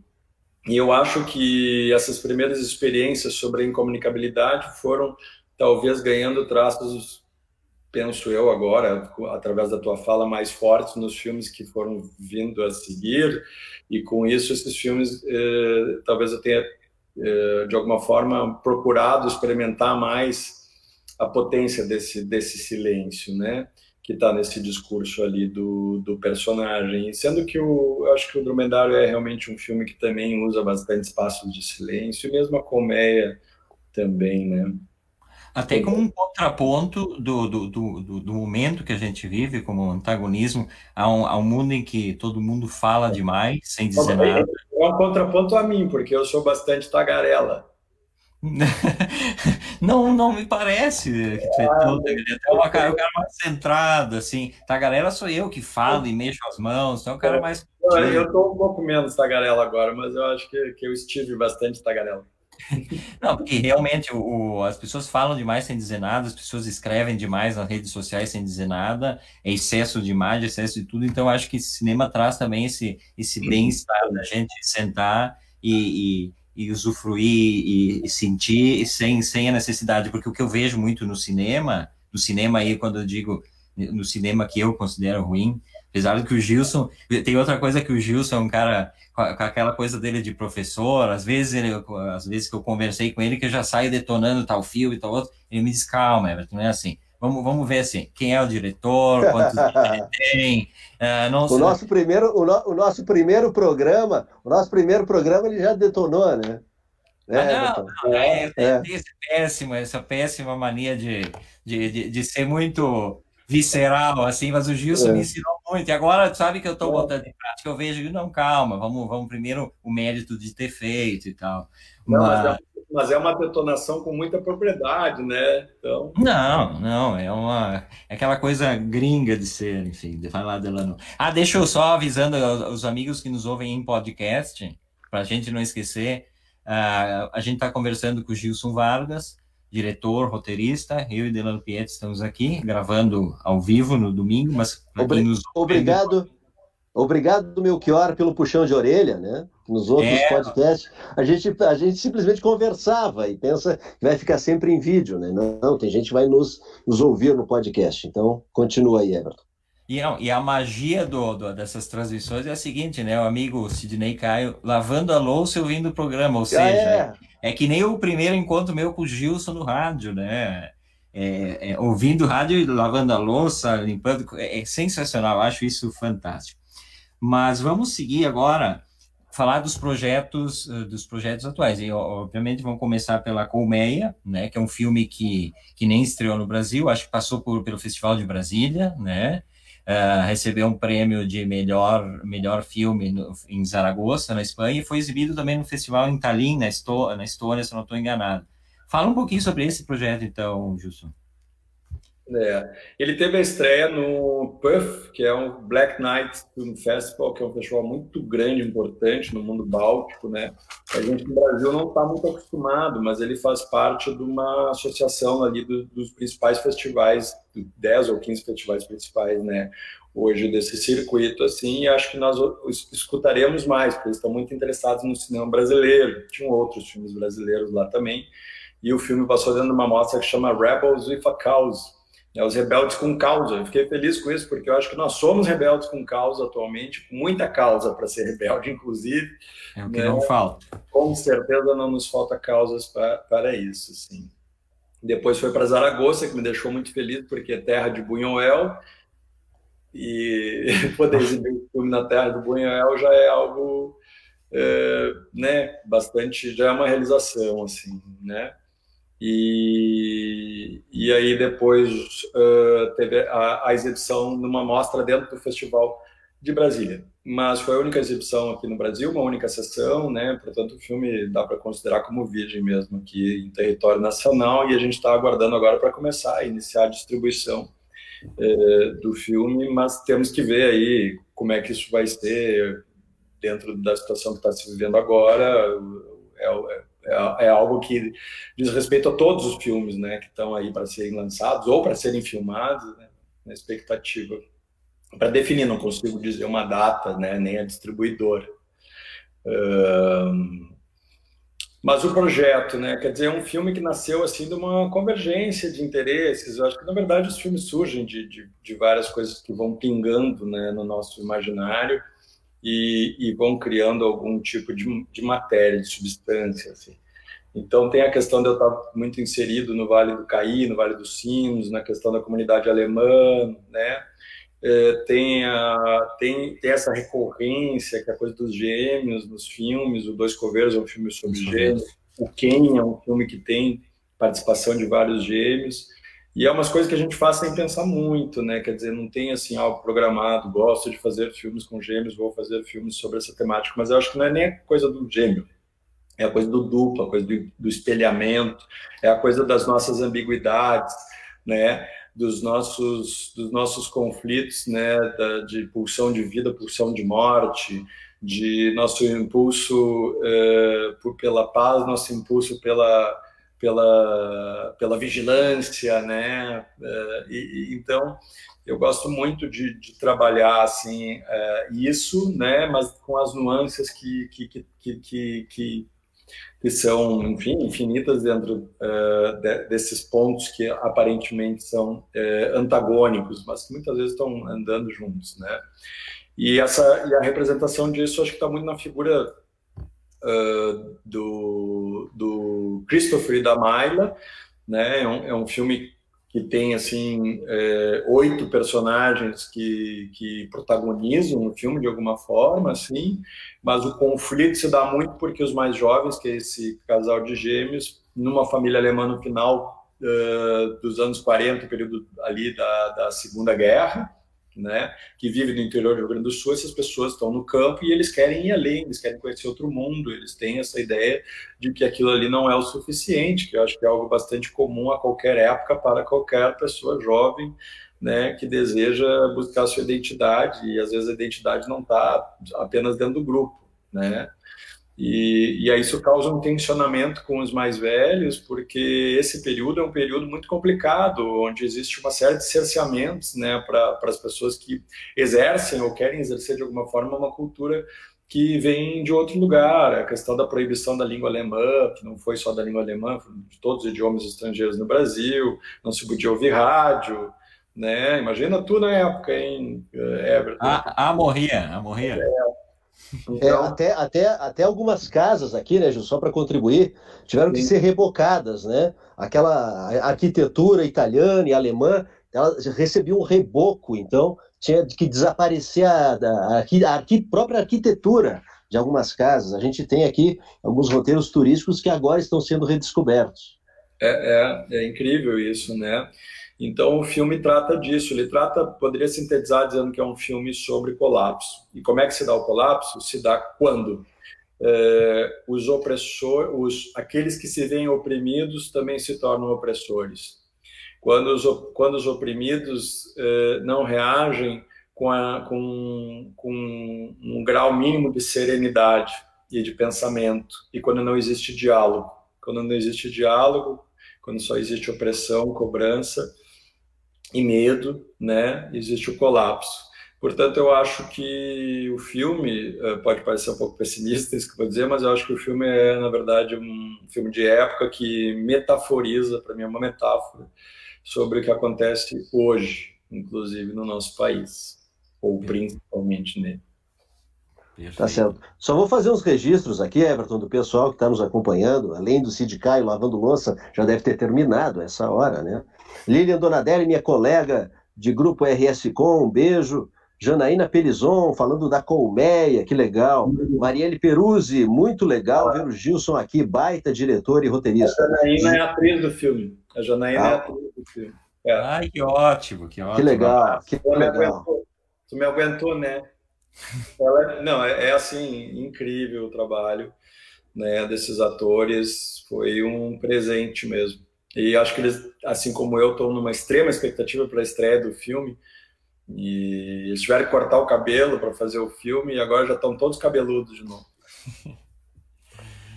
E eu acho que essas primeiras experiências sobre a incomunicabilidade foram talvez ganhando traços penso eu agora, através da tua fala, mais fortes nos filmes que foram vindo a seguir, e com isso esses filmes, eh, talvez eu tenha, eh, de alguma forma, procurado experimentar mais a potência desse, desse silêncio, né? que está nesse discurso ali do, do personagem. sendo que o, acho que o Dromedário é realmente um filme que também usa bastante espaços de silêncio, e mesmo a colmeia também, né? Até como um contraponto do, do, do, do, momento que a gente vive, como antagonismo, a um, a um mundo em que todo mundo fala demais, sem dizer nada. É um contraponto a mim, porque eu sou bastante tagarela. não, não me parece que tu é todo, ele é uma cara, um cara mais centrado, assim. Tagarela sou eu que falo e mexo as mãos, então é um cara mais. Eu estou um pouco menos tagarela agora, mas eu acho que, que eu estive bastante tagarela. Não, porque realmente o, as pessoas falam demais sem dizer nada, as pessoas escrevem demais nas redes sociais sem dizer nada, é excesso de imagem, excesso de tudo, então acho que cinema traz também esse, esse bem-estar da gente sentar e, e, e usufruir e, e, sentir sem, sem a necessidade, porque o que eu vejo muito no cinema, no cinema aí, quando eu digo no cinema que eu considero ruim, apesar de que o Gilson, tem outra coisa que o Gilson é um cara com aquela coisa dele de professor, às vezes ele, às vezes que eu conversei com ele que eu já saio detonando tal fio e tal outro, ele me diz, calma, Everton, não é assim. Vamos, vamos ver assim, quem é o diretor, quantos ele tem. Uh, não o, nosso primeiro, o, no, o, nosso primeiro programa, o nosso primeiro programa ele já detonou, né? É, ah, não, é, é. é. Esse péssimo, essa péssima mania de, de, de, de ser muito visceral, assim, mas o Gilson é. me ensinou muito. E agora, sabe que eu estou botando em prática, eu vejo, não, calma, vamos, vamos primeiro o mérito de ter feito e tal. Não, mas... mas, é, mas é uma detonação com muita propriedade, né? Então... Não, não, é uma é aquela coisa gringa de ser, enfim, de falar dela não. Ah, deixa eu só avisando os amigos que nos ouvem em podcast, para a gente não esquecer, uh, a gente está conversando com o Gilson Vargas, diretor, roteirista, eu e Delano Pietro estamos aqui gravando ao vivo no domingo, mas Obri nos... obrigado, obrigado Melchior pelo puxão de orelha, né? Nos outros é... podcasts a gente a gente simplesmente conversava e pensa que vai ficar sempre em vídeo, né? Não, tem gente que vai nos, nos ouvir no podcast. Então continua aí, Everton. E, e a magia do, do, dessas transmissões é a seguinte, né? O amigo Sidney Caio lavando a louça e ouvindo o programa, ou seja, é. é. que nem o primeiro encontro meu com o Gilson no rádio, né? É, é, ouvindo rádio, lavando a louça, limpando, é, é sensacional, acho isso fantástico. Mas vamos seguir agora falar dos projetos eh, dos projetos atuais. E obviamente vamos começar pela Colmeia, né, que é um filme que, que nem estreou no Brasil, acho que passou por, pelo Festival de Brasília, né? Uh, recebeu um prêmio de melhor melhor filme no, em Zaragoza, na Espanha, e foi exibido também no festival em Tallinn, na, Esto na Estônia, se não estou enganado. Fala um pouquinho sobre esse projeto, então, Gilson. É. Ele teve a estreia no PUF, que é um Black Night Film Festival, que é um festival muito grande, importante no mundo báltico, né? A gente no Brasil não está muito acostumado, mas ele faz parte de uma associação ali do, dos principais festivais, 10 ou 15 festivais principais, né? Hoje desse circuito, assim, e acho que nós escutaremos mais, porque eles estão muito interessados no cinema brasileiro. Tinham outros filmes brasileiros lá também. E o filme passou dentro de uma mostra que chama Rebels with a Cause, né, os rebeldes com causa. Eu fiquei feliz com isso, porque eu acho que nós somos rebeldes com causa atualmente, com muita causa para ser rebelde, inclusive. É o que né? não falta. Com certeza não nos falta causas para, para isso, sim. Depois foi para Zaragoza, que me deixou muito feliz, porque é terra de Buñuel, e poder exibir o filme na terra do Buñuel já é algo, é, né, bastante, já é uma realização, assim, né? E, e aí depois uh, teve a, a, exibição numa mostra dentro do Festival de Brasília. Mas foi a única exibição aqui no Brasil, uma única sessão, né? Portanto, o filme dá para considerar como virgem mesmo aqui em território nacional e a gente está aguardando agora para começar a iniciar a distribuição uh, do filme, mas temos que ver aí como é que isso vai ser dentro da situação que está se vivendo agora. É, é, é, é, algo que diz respeito a todos os filmes, né, que estão aí para serem lançados ou para serem filmados, né, na expectativa. Para definir, não consigo dizer uma data, né, nem a distribuidora. Mas o projeto, né, quer dizer, é um filme que nasceu assim de uma convergência de interesses. Eu acho que na verdade os filmes surgem de, de, de várias coisas que vão pingando, né, no nosso imaginário e, e vão criando algum tipo de, de matéria, de substância. Assim. Então, tem a questão de eu estar muito inserido no Vale do Caí, no Vale dos Sinos, na questão da comunidade alemã, né? É, tem, a, tem, tem essa recorrência, que é a coisa dos gêmeos nos filmes. O Dois Coveiros é um filme sobre gêmeos. O Ken é um filme que tem participação de vários gêmeos. E é umas coisas que a gente faz sem pensar muito, né? Quer dizer, não tem assim algo programado, gosto de fazer filmes com gêmeos, vou fazer filmes sobre essa temática, mas eu acho que não é nem a coisa do gêmeo, é a coisa do duplo, a coisa do, do espelhamento, é a coisa das nossas ambiguidades, né? Dos nossos, dos nossos conflitos, né? Da, de pulsão de vida, pulsão de morte, de nosso impulso eh, por, pela paz, nosso impulso pela pela, pela vigilância, né? É, e, então, eu gosto muito de, de trabalhar assim é, isso, né? Mas com as nuances que que, que, que, que, que são, enfim, infinitas dentro uh, de, desses pontos que aparentemente são uh, antagônicos, mas que muitas vezes estão andando juntos, né? E essa e a representação disso acho que está muito na figura uh, do, do Christopher e da Mayla, né? É um, é um filme que tem assim é, oito personagens que, que protagonizam o filme de alguma forma, assim, mas o conflito se dá muito porque os mais jovens, que é esse casal de gêmeos, numa família alemã no final uh, dos anos 40, período ali da, da Segunda Guerra, né, que vive no interior do Rio Grande do Sul, essas pessoas estão no campo e eles querem ir além, eles querem conhecer outro mundo, eles têm essa ideia de que aquilo ali não é o suficiente, que eu acho que é algo bastante comum a qualquer época para qualquer pessoa jovem, né, que deseja buscar sua identidade e às vezes a identidade não está apenas dentro do grupo, né? E, e aí isso causa um tensionamento com os mais velhos, porque esse período é um período muito complicado, onde existe uma série de cerceamentos né, para as pessoas que exercem ou querem exercer de alguma forma uma cultura que vem de outro lugar. A questão da proibição da língua alemã, que não foi só da língua alemã, foi de todos os idiomas estrangeiros no Brasil, não se podia ouvir rádio, né? Imagina tu na época, hein, Everton? Ah, ah morria, ah, morria. É. Então... É, até, até, até algumas casas aqui, né, Gil, só para contribuir, tiveram Sim. que ser rebocadas, né? Aquela arquitetura italiana e alemã, ela recebia um reboco, então tinha que desaparecer a, a, a, a própria arquitetura de algumas casas. A gente tem aqui alguns roteiros turísticos que agora estão sendo redescobertos. É, é, é incrível isso, né? Então o filme trata disso. Ele trata, poderia sintetizar dizendo que é um filme sobre colapso. E como é que se dá o colapso? Se dá quando é, os opressores, os, aqueles que se veem oprimidos também se tornam opressores. Quando os, quando os oprimidos é, não reagem com, a, com, com um grau mínimo de serenidade e de pensamento, e quando não existe diálogo. Quando não existe diálogo, quando só existe opressão, cobrança e medo, né, existe o colapso. Portanto, eu acho que o filme eh, pode parecer um pouco pessimista, isso que eu vou dizer, mas eu acho que o filme é, na verdade, um filme de época que metaforiza, para mim, é uma metáfora sobre o que acontece hoje, inclusive no nosso país ou principalmente nele. Tá certo. Só vou fazer uns registros aqui, Everton, do pessoal que está nos acompanhando. Além do Cid Caio lavando louça, já deve ter terminado essa hora, né? Lilian Donadelli, minha colega de grupo RS Com, um beijo. Janaína Pelizon, falando da Colmeia, que legal. Marielle Peruzzi, muito legal ver o Gilson aqui, baita diretor e roteirista. A Janaína é a atriz do filme. A Janaína ah. é a atriz do filme. É. Ai, que ótimo, que ótimo. Que legal, que legal. Tu me aguentou, né? Ela, não, é, é, assim, incrível o trabalho né, desses atores. Foi um presente mesmo. E acho que eles, assim como eu, estão numa extrema expectativa para a estreia do filme. E eles tiveram que cortar o cabelo para fazer o filme e agora já estão todos cabeludos de novo.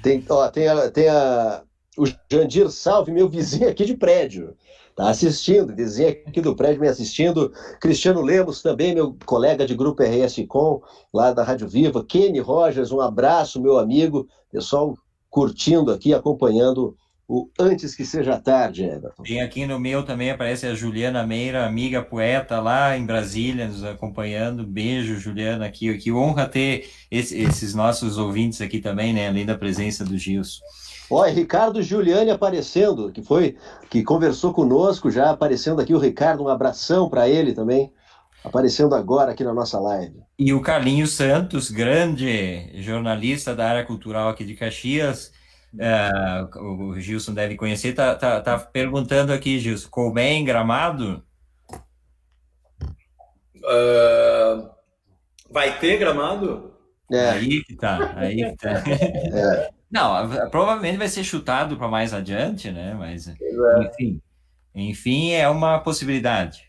Tem, ó, tem, a, tem a, o Jandir Salve, meu vizinho aqui de prédio. Está assistindo, vizinho aqui do prédio me assistindo. Cristiano Lemos, também meu colega de grupo RS Com, lá da Rádio Viva. Kenny Rogers, um abraço, meu amigo. Pessoal curtindo aqui, acompanhando o Antes que Seja Tarde, Everton. Tem aqui no meu também aparece a Juliana Meira, amiga poeta lá em Brasília, nos acompanhando. Beijo, Juliana, aqui. Que honra ter esse, esses nossos ouvintes aqui também, né? Além da presença do Gilson. Olha, Ricardo Giuliani aparecendo, que foi, que conversou conosco, já aparecendo aqui o Ricardo, um abração para ele também, aparecendo agora aqui na nossa live. E o Carlinhos Santos, grande jornalista da área cultural aqui de Caxias, é, o Gilson deve conhecer, tá, tá, tá perguntando aqui, Gilson, Colmeia em Gramado? Uh, vai ter Gramado? É. Aí que tá, aí que tá. É. Não, provavelmente vai ser chutado para mais adiante, né? Mas, é. enfim, enfim, é uma possibilidade.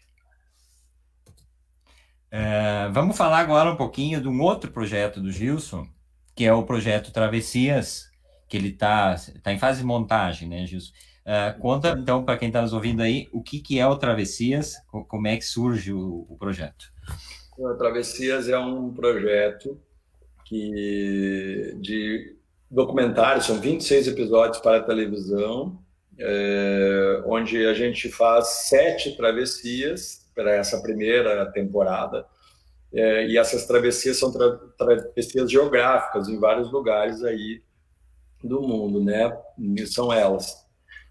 É, vamos falar agora um pouquinho de um outro projeto do Gilson, que é o projeto Travessias, que ele está tá em fase de montagem, né, Gilson? É, conta, então, para quem está nos ouvindo aí, o que, que é o Travessias, como é que surge o, o projeto? O Travessias é um projeto que de documentário, são 26 episódios para a televisão, é, onde a gente faz sete travessias para essa primeira temporada. É, e essas travessias são tra travessias geográficas em vários lugares aí do mundo, né? São elas.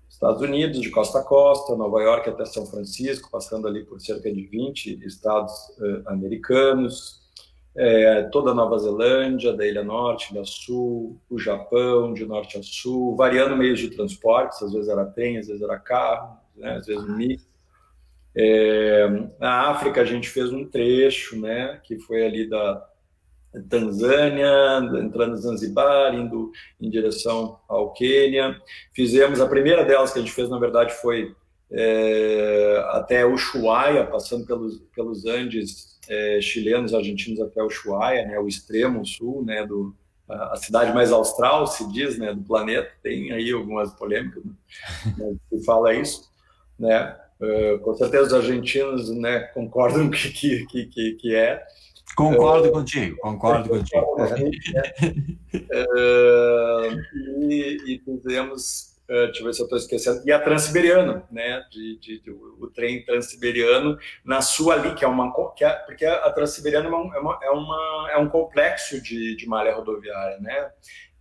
Estados Unidos, de costa a costa, Nova York até São Francisco, passando ali por cerca de 20 estados uh, americanos, é, toda a Nova Zelândia, da Ilha Norte, Ilha Sul, o Japão, de norte a sul, variando meios de transporte, às vezes era trem, às vezes era carro, né, às vezes um mix. É, na África a gente fez um trecho, né, que foi ali da Tanzânia, entrando em Zanzibar, indo em direção ao Quênia. Fizemos, a primeira delas que a gente fez, na verdade, foi é, até Ushuaia, passando pelos, pelos Andes é, chilenos, argentinos até Ushuaia, né, o extremo sul, né, do, a cidade mais austral, se diz, né, do planeta. Tem aí algumas polêmicas né, que fala isso, né. Uh, com certeza os argentinos, né, concordam que que, que, que é. Concordo uh, contigo, concordo contigo. uh, e, e, fizemos uh, deixa eu ver se eu estou esquecendo, e a Transiberiano, né, de, de, de, o trem Transiberiano na sua ali, que é uma, que é, porque a Transiberiano é, uma, é, uma, é um complexo de, de malha rodoviária, né,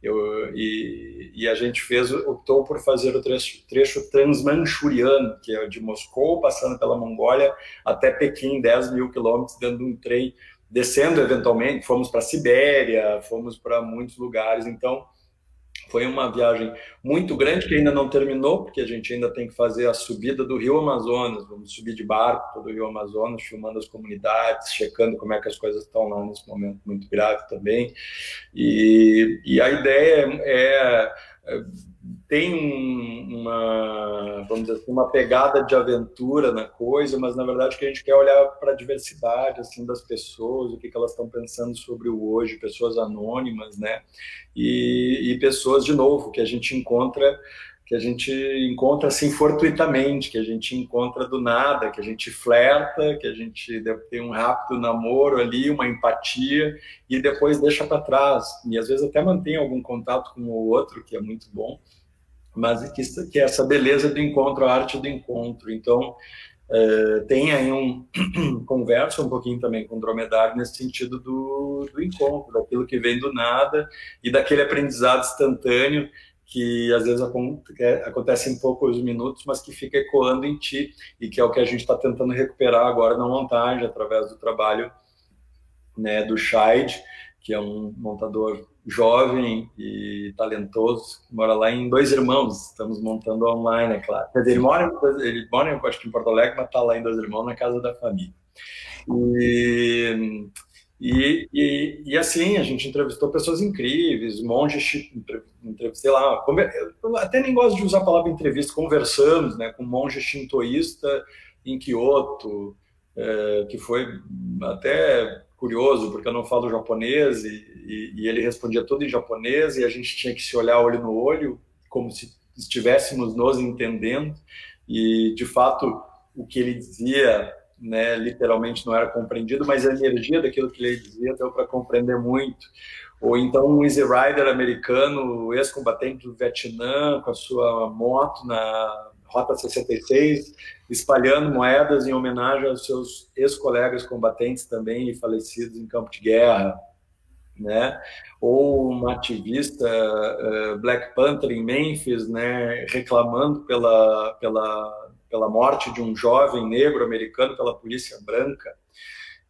eu, e, e, a gente fez, optou por fazer o trecho, trecho transmanchuriano, que é de Moscou, passando pela Mongólia até Pequim, 10 mil quilômetros, dando um trem, descendo eventualmente, fomos para a Sibéria, fomos para muitos lugares, então foi uma viagem muito grande que ainda não terminou, porque a gente ainda tem que fazer a subida do Rio Amazonas. Vamos subir de barco todo o Rio Amazonas, filmando as comunidades, checando como é que as coisas estão lá nesse momento muito grave também. E, e a ideia é, é tem uma, vamos dizer assim, uma pegada de aventura na coisa, mas na verdade que a gente quer olhar para a diversidade assim das pessoas, o que, que elas estão pensando sobre o hoje, pessoas anônimas, né? E, e pessoas de novo que a gente encontra que a gente encontra assim fortuitamente, que a gente encontra do nada, que a gente flerta, que a gente tem um rápido namoro ali, uma empatia e depois deixa para trás. E às vezes até mantém algum contato com o outro, que é muito bom mas que, que é essa beleza do encontro, a arte do encontro. Então, é, tem aí um conversa um pouquinho também com o dromedário nesse sentido do, do encontro, daquilo que vem do nada e daquele aprendizado instantâneo que às vezes é, acontece em poucos minutos, mas que fica ecoando em ti e que é o que a gente está tentando recuperar agora na montagem através do trabalho né, do Scheid, que é um montador jovem e talentoso, que mora lá em Dois Irmãos. Estamos montando online, é claro. Ele mora, ele mora acho que em Porto Alegre, mas está lá em Dois Irmãos, na casa da família. E, e, e, e, assim, a gente entrevistou pessoas incríveis, monges, entrevistei lá, até nem gosto de usar a palavra entrevista, conversamos né, com um monge shintoísta em Kyoto, é, que foi até curioso, porque eu não falo japonês e, e, e, ele respondia tudo em japonês e a gente tinha que se olhar olho no olho, como se estivéssemos nos entendendo. E, de fato, o que ele dizia, né, literalmente não era compreendido, mas a energia daquilo que ele dizia deu para compreender muito. Ou então um Easy Rider americano, ex-combatente do Vietnã, com a sua moto na Rota 66, espalhando moedas em homenagem aos seus ex-colegas combatentes também falecidos em campo de guerra, né? Ou uma ativista uh, Black Panther em Memphis, né, reclamando pela pela pela morte de um jovem negro americano pela polícia branca.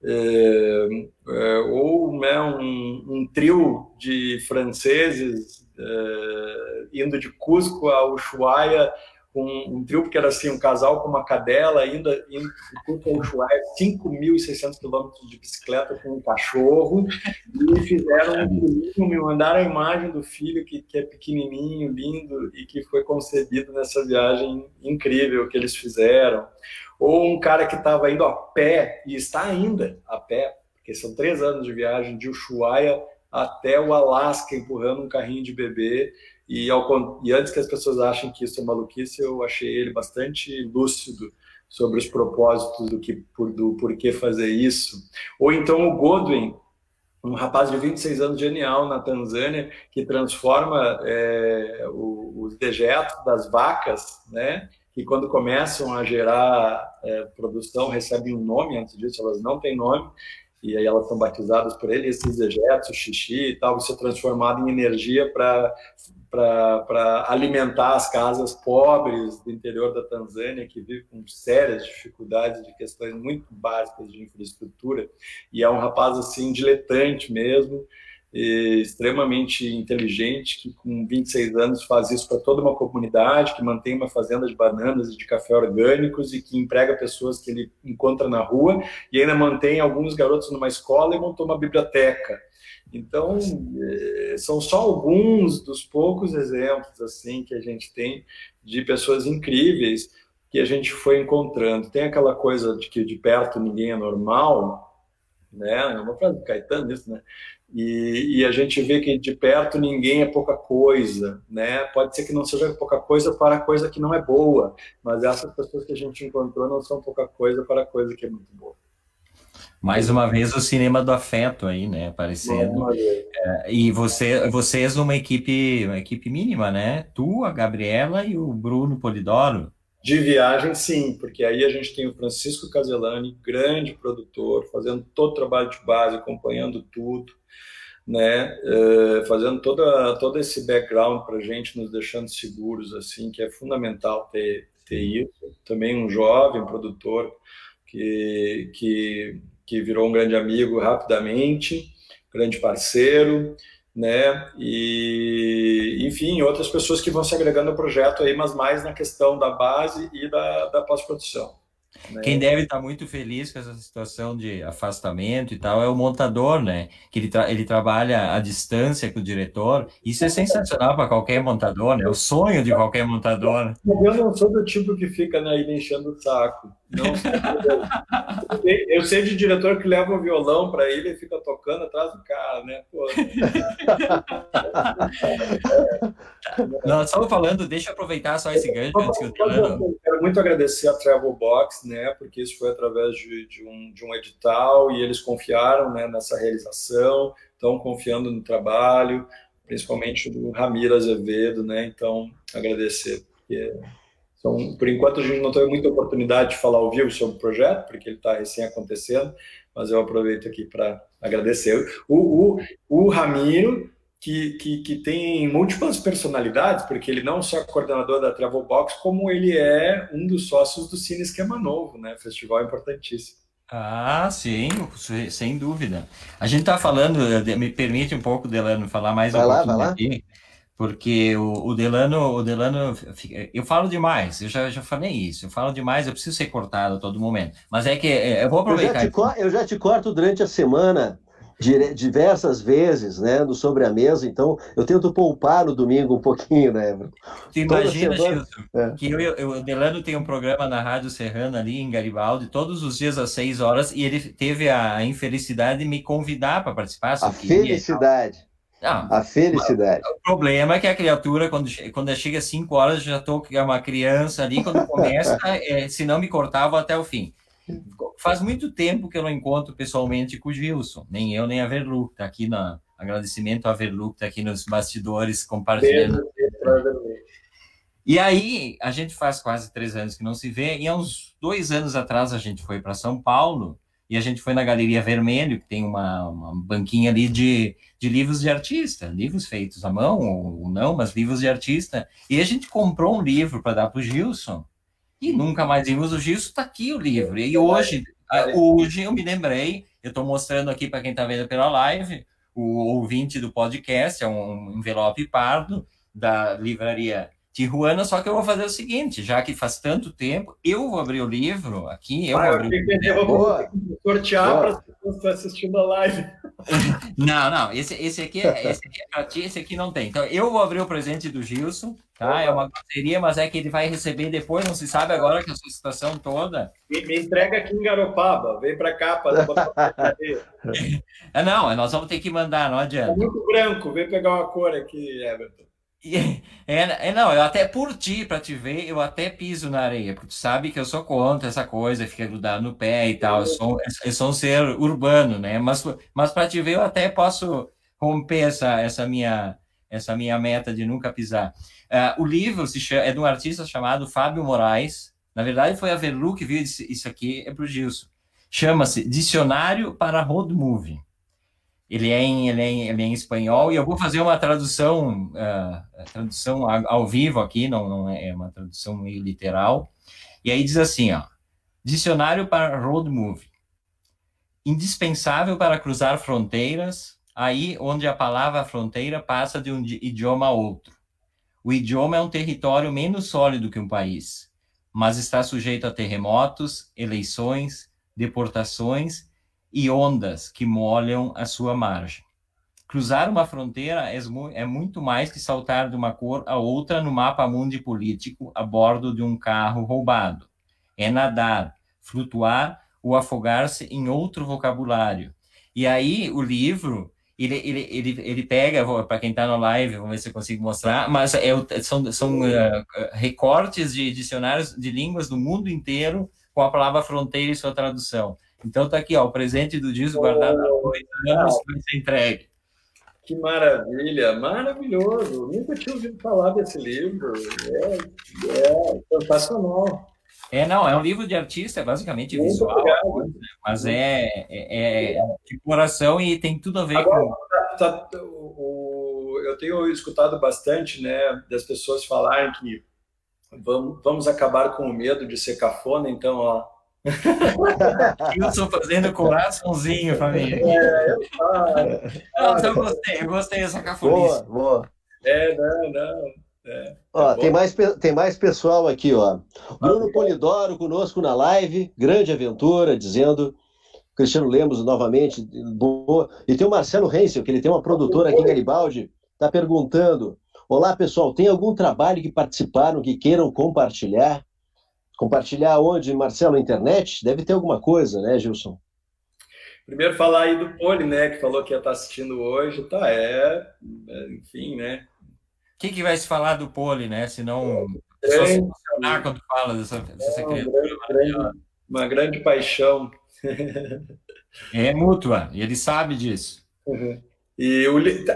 É, é, ou né, um, um, trio de franceses é, indo de Cusco a Ushuaia com um trio que era assim, um casal com uma cadela, ainda indo para o Ushuaia, 5.600 quilômetros de bicicleta com um cachorro, e fizeram um filhinho, me mandaram a imagem do filho, que, que é pequenininho, lindo, e que foi concebido nessa viagem incrível que eles fizeram. Ou um cara que estava indo a pé, e está ainda a pé, porque são três anos de viagem, de Ushuaia até o Alasca, empurrando um carrinho de bebê, e, ao, e antes que as pessoas achem que isso é maluquice, eu achei ele bastante lúcido sobre os propósitos do que do porquê fazer isso. Ou então o Godwin, um rapaz de 26 anos genial na Tanzânia que transforma é, os dejetos das vacas, né? Que quando começam a gerar é, produção recebem um nome. Antes disso, elas não têm nome e aí elas são batizadas por ele. Esses dejetos, xixi e tal, isso é transformado em energia para para alimentar as casas pobres do interior da Tanzânia, que vivem com sérias dificuldades de questões muito básicas de infraestrutura. E é um rapaz assim, diletante mesmo, extremamente inteligente, que com 26 anos faz isso para toda uma comunidade, que mantém uma fazenda de bananas e de café orgânicos e que emprega pessoas que ele encontra na rua e ainda mantém alguns garotos numa escola e montou uma biblioteca então, eh, são só alguns dos poucos exemplos assim que a gente tem de pessoas incríveis que a gente foi encontrando. Tem aquela coisa de que de perto ninguém é normal, né? É uma frase do Caetano isso, né? E, e, a gente vê que de perto ninguém é pouca coisa, né? Pode ser que não seja pouca coisa para coisa que não é boa, mas essas pessoas que a gente encontrou não são pouca coisa para coisa que é muito boa. Mais uma vez o cinema do afeto aí, né, aparecendo. É, e você, vocês uma equipe, uma equipe mínima, né? Tu, a Gabriela e o Bruno Polidoro. De viagem, sim, porque aí a gente tem o Francisco Caselani, grande produtor, fazendo todo o trabalho de base, acompanhando tudo, né? Uh, fazendo toda, todo esse background para a gente, nos deixando seguros, assim, que é fundamental ter, ter isso. Também um jovem produtor que, que que virou um grande amigo rapidamente, grande parceiro, né? E, enfim, outras pessoas que vão se agregando ao projeto aí, mas mais na questão da base e da, da pós-produção. Né? Quem deve estar muito feliz com essa situação de afastamento e tal é o montador, né? Que ele, tra ele trabalha à distância com o diretor. Isso é sensacional para qualquer montador, né? É o sonho de qualquer montador. Eu não sou do tipo que fica na ilha enchendo o saco. Não eu sei de diretor que leva o violão para ele e fica tocando atrás do cara, né? Pô. Não, só falando, deixa eu aproveitar só esse gancho antes que eu Quero muito agradecer a Travel Box, né? Porque isso foi através de, de, um, de um edital e eles confiaram né, nessa realização, estão confiando no trabalho, principalmente do Ramiro Azevedo, né? Então, agradecer. Porque por enquanto, a gente não teve muita oportunidade de falar ao vivo sobre o projeto, porque ele está recém acontecendo, mas eu aproveito aqui para agradecer. O, o, o Ramiro, que, que, que, tem múltiplas personalidades, porque ele não só é coordenador da Travel Box, como ele é um dos sócios do Cine Esquema Novo, né? Festival importantíssimo. Ah, sim, sem dúvida. A gente está falando, me permite um pouco, Delano, falar mais vai um lá, pouquinho aqui porque o, o, Delano, o Delano, eu falo demais, eu já, já falei isso, eu falo demais, eu preciso ser cortado a todo momento. Mas é que é, eu vou aproveitar. Eu já te, eu já te corto durante a semana diversas vezes, né, no sobre a mesa, então eu tento poupar no domingo um pouquinho, né? Tu imagina, Gilson, é. que eu, eu, o Delano tem um programa na Rádio Serrana ali em Garibaldi, todos os dias às seis horas, e ele teve a infelicidade de me convidar para participar. A felicidade. Não, a felicidade. O problema é que a criatura, quando, quando chega às 5 horas, já estou uma criança ali, quando começa, é, se não me cortava até o fim. Faz muito tempo que eu não encontro pessoalmente com o Gilson, nem eu, nem a Verlu, está aqui na agradecimento a Verlu, que está aqui nos bastidores compartilhando. E aí, a gente faz quase três anos que não se vê, e há uns dois anos atrás a gente foi para São Paulo, e a gente foi na Galeria Vermelho, que tem uma, uma banquinha ali de, de livros de artista, livros feitos à mão ou não, mas livros de artista. E a gente comprou um livro para dar para o Gilson, e nunca mais vimos o Gilson, está aqui o livro. E hoje, hoje eu me lembrei, eu estou mostrando aqui para quem está vendo pela live, o ouvinte do podcast, é um envelope pardo da livraria Tijuana, só que eu vou fazer o seguinte, já que faz tanto tempo, eu vou abrir o livro aqui, eu ah, vou abrir eu vou sortear para as pessoas que estão assistindo a live. Não, não, esse, esse aqui é esse aqui é para ti, esse aqui não tem. Então, eu vou abrir o presente do Gilson, tá? É uma parceria, mas é que ele vai receber depois, não se sabe agora que a sua situação toda. Me, me entrega aqui em Garopaba, vem para cá para é, Não, nós vamos ter que mandar, não adianta. É muito branco, vem pegar uma cor aqui, Everton. É, é, não, eu até por ti, para te ver, eu até piso na areia, porque tu sabe que eu sou contra essa coisa, fica grudado no pé e tal. Eu sou, eu sou um ser urbano, né? Mas, mas para te ver, eu até posso romper essa, essa, minha, essa minha meta de nunca pisar. Uh, o livro se chama, é de um artista chamado Fábio Moraes. Na verdade, foi a Verlu que viu isso aqui, é para o Gilson. Chama-se Dicionário para Road Movie. Ele é, em, ele, é em, ele é em espanhol e eu vou fazer uma tradução, uh, tradução ao vivo aqui, não, não é, é uma tradução meio literal. E aí diz assim, ó, dicionário para road movie. Indispensável para cruzar fronteiras, aí onde a palavra fronteira passa de um idioma a outro. O idioma é um território menos sólido que um país, mas está sujeito a terremotos, eleições, deportações e ondas que molham a sua margem. Cruzar uma fronteira é, é muito mais que saltar de uma cor a outra no mapa mundi político a bordo de um carro roubado. É nadar, flutuar ou afogar-se em outro vocabulário. E aí o livro ele, ele, ele, ele pega, para quem está na live, vamos ver se eu consigo mostrar, mas é, são, são uh, recortes de dicionários de línguas do mundo inteiro com a palavra fronteira e sua tradução. Então tá aqui, ó, o presente do Gilson guardado há dois anos vai ser entregue. Que maravilha, maravilhoso. Nunca tinha ouvido falar desse livro. É, é sensacional. É, não, é um livro de artista, é basicamente Muito visual, obrigado. mas é, é, é de coração e tem tudo a ver Agora, com. Tá, tá, o, eu tenho escutado bastante né, das pessoas falarem que vamos, vamos acabar com o medo de ser cafona, então, ó. Wilson fazendo coraçãozinho, família. É, eu, ah, não, eu gostei, eu gostei dessa cafonice. Boa, boa. É, não, não. É, ó, tem, mais, tem mais pessoal aqui, ó. Bruno Polidoro conosco na live, grande aventura, dizendo. Cristiano Lemos novamente, boa. E tem o Marcelo Hensel, que ele tem uma produtora aqui em Garibaldi, está perguntando: Olá, pessoal, tem algum trabalho que participaram que queiram compartilhar? Compartilhar onde, Marcelo, na internet? Deve ter alguma coisa, né, Gilson? Primeiro falar aí do Poli, né, que falou que ia estar assistindo hoje, tá, é, é enfim, né, que, que vai se falar do pole, né? Se não só se emocionar quando fala dessa, dessa é, criatura. Grande, uma grande paixão. É mútua, e ele sabe disso. Uhum. E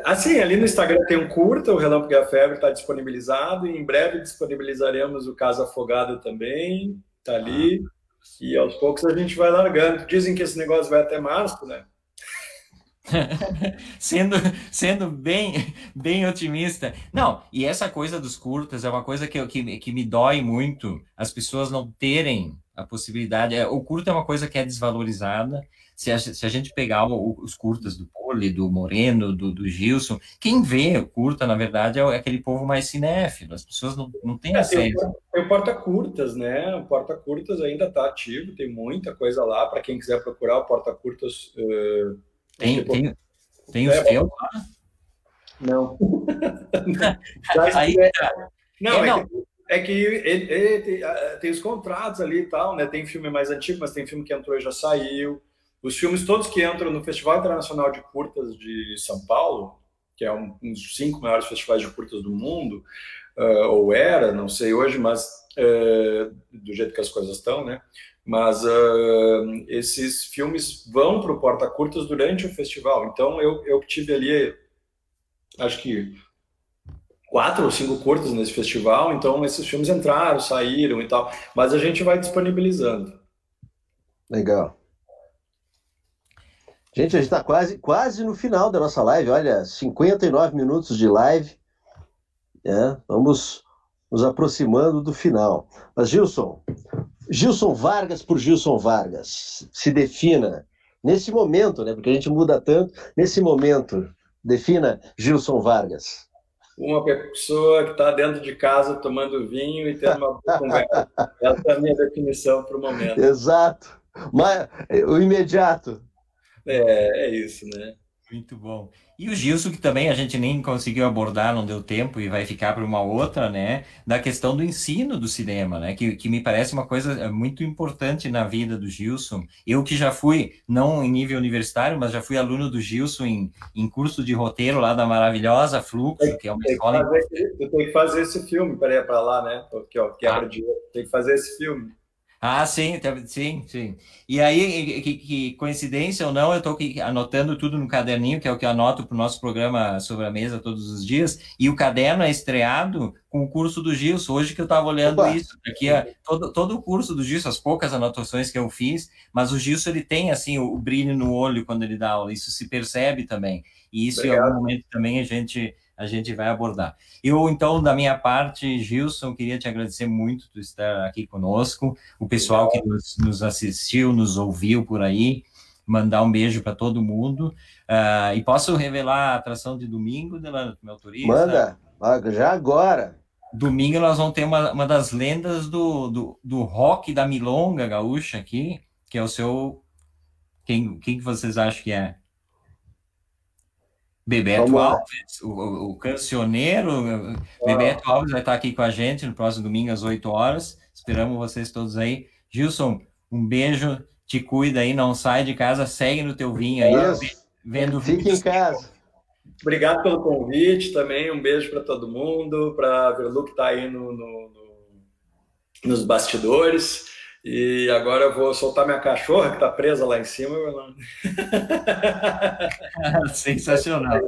assim, ali no Instagram tem um curta, o Relâmpago e a Febre está disponibilizado, e em breve disponibilizaremos o Casa Afogada também, está ali, ah. e aos poucos a gente vai largando. Dizem que esse negócio vai até março, né? sendo sendo bem bem otimista. Não, e essa coisa dos curtas é uma coisa que, que, que me dói muito as pessoas não terem a possibilidade. É, o curta é uma coisa que é desvalorizada. Se a, se a gente pegar o, os curtas do Poli, do Moreno, do, do, Gilson, quem vê o curta, na verdade, é aquele povo mais cinéfilo. As pessoas não, não têm é, acesso. Tem o porta-curtas, né? O porta-curtas ainda está ativo, tem muita coisa lá. Para quem quiser procurar o porta-curtas. Uh tem, tipo, tem, tem os é, teus lá? Não. Aí, é, não, é, não. que, é que ele, ele tem, ah, tem, os contratos ali e tal, né? Tem filme mais antigo, mas tem filme que entrou e já saiu. Os filmes todos que entram no Festival Internacional de Curtas de São Paulo, que é um, um dos cinco maiores festivais de curtas do mundo, uh, ou era, não sei hoje, mas uh, do jeito que as coisas estão, né? Mas uh, esses filmes vão para o Porta Curtas durante o festival. Então eu, eu tive ali, acho que quatro ou cinco curtas nesse festival. Então esses filmes entraram, saíram e tal. Mas a gente vai disponibilizando. Legal. Gente, a gente está quase, quase no final da nossa live. Olha, 59 minutos de live. É, vamos nos aproximando do final. Mas, Gilson, Gilson Vargas por Gilson Vargas. Se defina nesse momento, né? Porque a gente muda tanto. Nesse momento, defina Gilson Vargas. Uma pessoa que está dentro de casa tomando vinho e tendo uma boa conversa. Essa é a minha definição para o momento. Exato. Mas, o imediato. É, é isso, né? Muito bom. E o Gilson, que também a gente nem conseguiu abordar, não deu tempo e vai ficar para uma outra, né? Da questão do ensino do cinema, né? Que, que me parece uma coisa é, muito importante na vida do Gilson. Eu que já fui, não em nível universitário, mas já fui aluno do Gilson em, em curso de roteiro lá da maravilhosa Fluxo, que é uma escola. Fazer, tem que fazer esse filme para ir para lá, né? Aqui, ó, quebra ah. de. Tem que fazer esse filme. Ah, sim, sim, sim. E aí, que, que coincidência ou não, eu estou anotando tudo no caderninho, que é o que eu anoto para o nosso programa sobre a mesa todos os dias, e o caderno é estreado com o curso do Gilson, hoje que eu estava olhando Opa. isso, aqui todo, todo o curso do Gilson, as poucas anotações que eu fiz, mas o Gilson ele tem assim o, o brilho no olho quando ele dá aula, isso se percebe também, e isso Obrigado. em algum momento também a gente a gente vai abordar. Eu, então, da minha parte, Gilson, queria te agradecer muito por estar aqui conosco, o pessoal que nos, nos assistiu, nos ouviu por aí, mandar um beijo para todo mundo. Uh, e posso revelar a atração de domingo, Delano, me autoriza? Manda, já agora. Domingo nós vamos ter uma, uma das lendas do, do, do rock da milonga gaúcha aqui, que é o seu... Quem, quem que vocês acham que é? Bebeto Alves, o, o cancioneiro. Bebeto Alves vai estar aqui com a gente no próximo domingo às 8 horas. Esperamos vocês todos aí. Gilson, um beijo, te cuida aí, não sai de casa, segue no teu vinho aí, Isso. vendo Fique em casa. Obrigado pelo convite também, um beijo para todo mundo, para a Verlu que está aí no, no, no, nos bastidores. E agora eu vou soltar minha cachorra que está presa lá em cima. Sensacional.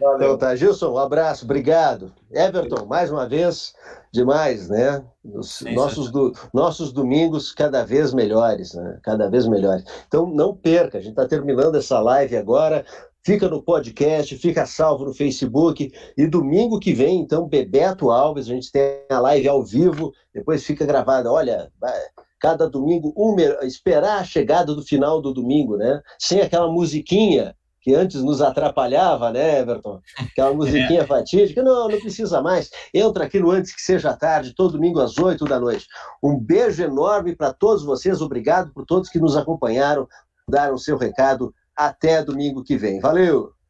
Valeu. Então tá, Gilson, um abraço, obrigado. Everton, mais uma vez, demais, né? Os nossos, do, nossos domingos cada vez melhores, né? Cada vez melhores. Então não perca, a gente está terminando essa live agora. Fica no podcast, fica salvo no Facebook. E domingo que vem, então, Bebeto Alves, a gente tem a live ao vivo, depois fica gravada. Olha, cada domingo, um, esperar a chegada do final do domingo, né? Sem aquela musiquinha que antes nos atrapalhava, né, Everton? Aquela musiquinha é. fatídica. Não, não precisa mais. Entra aqui no Antes que Seja Tarde, todo domingo às 8 da noite. Um beijo enorme para todos vocês. Obrigado por todos que nos acompanharam, deram o seu recado. Até domingo que vem. Valeu!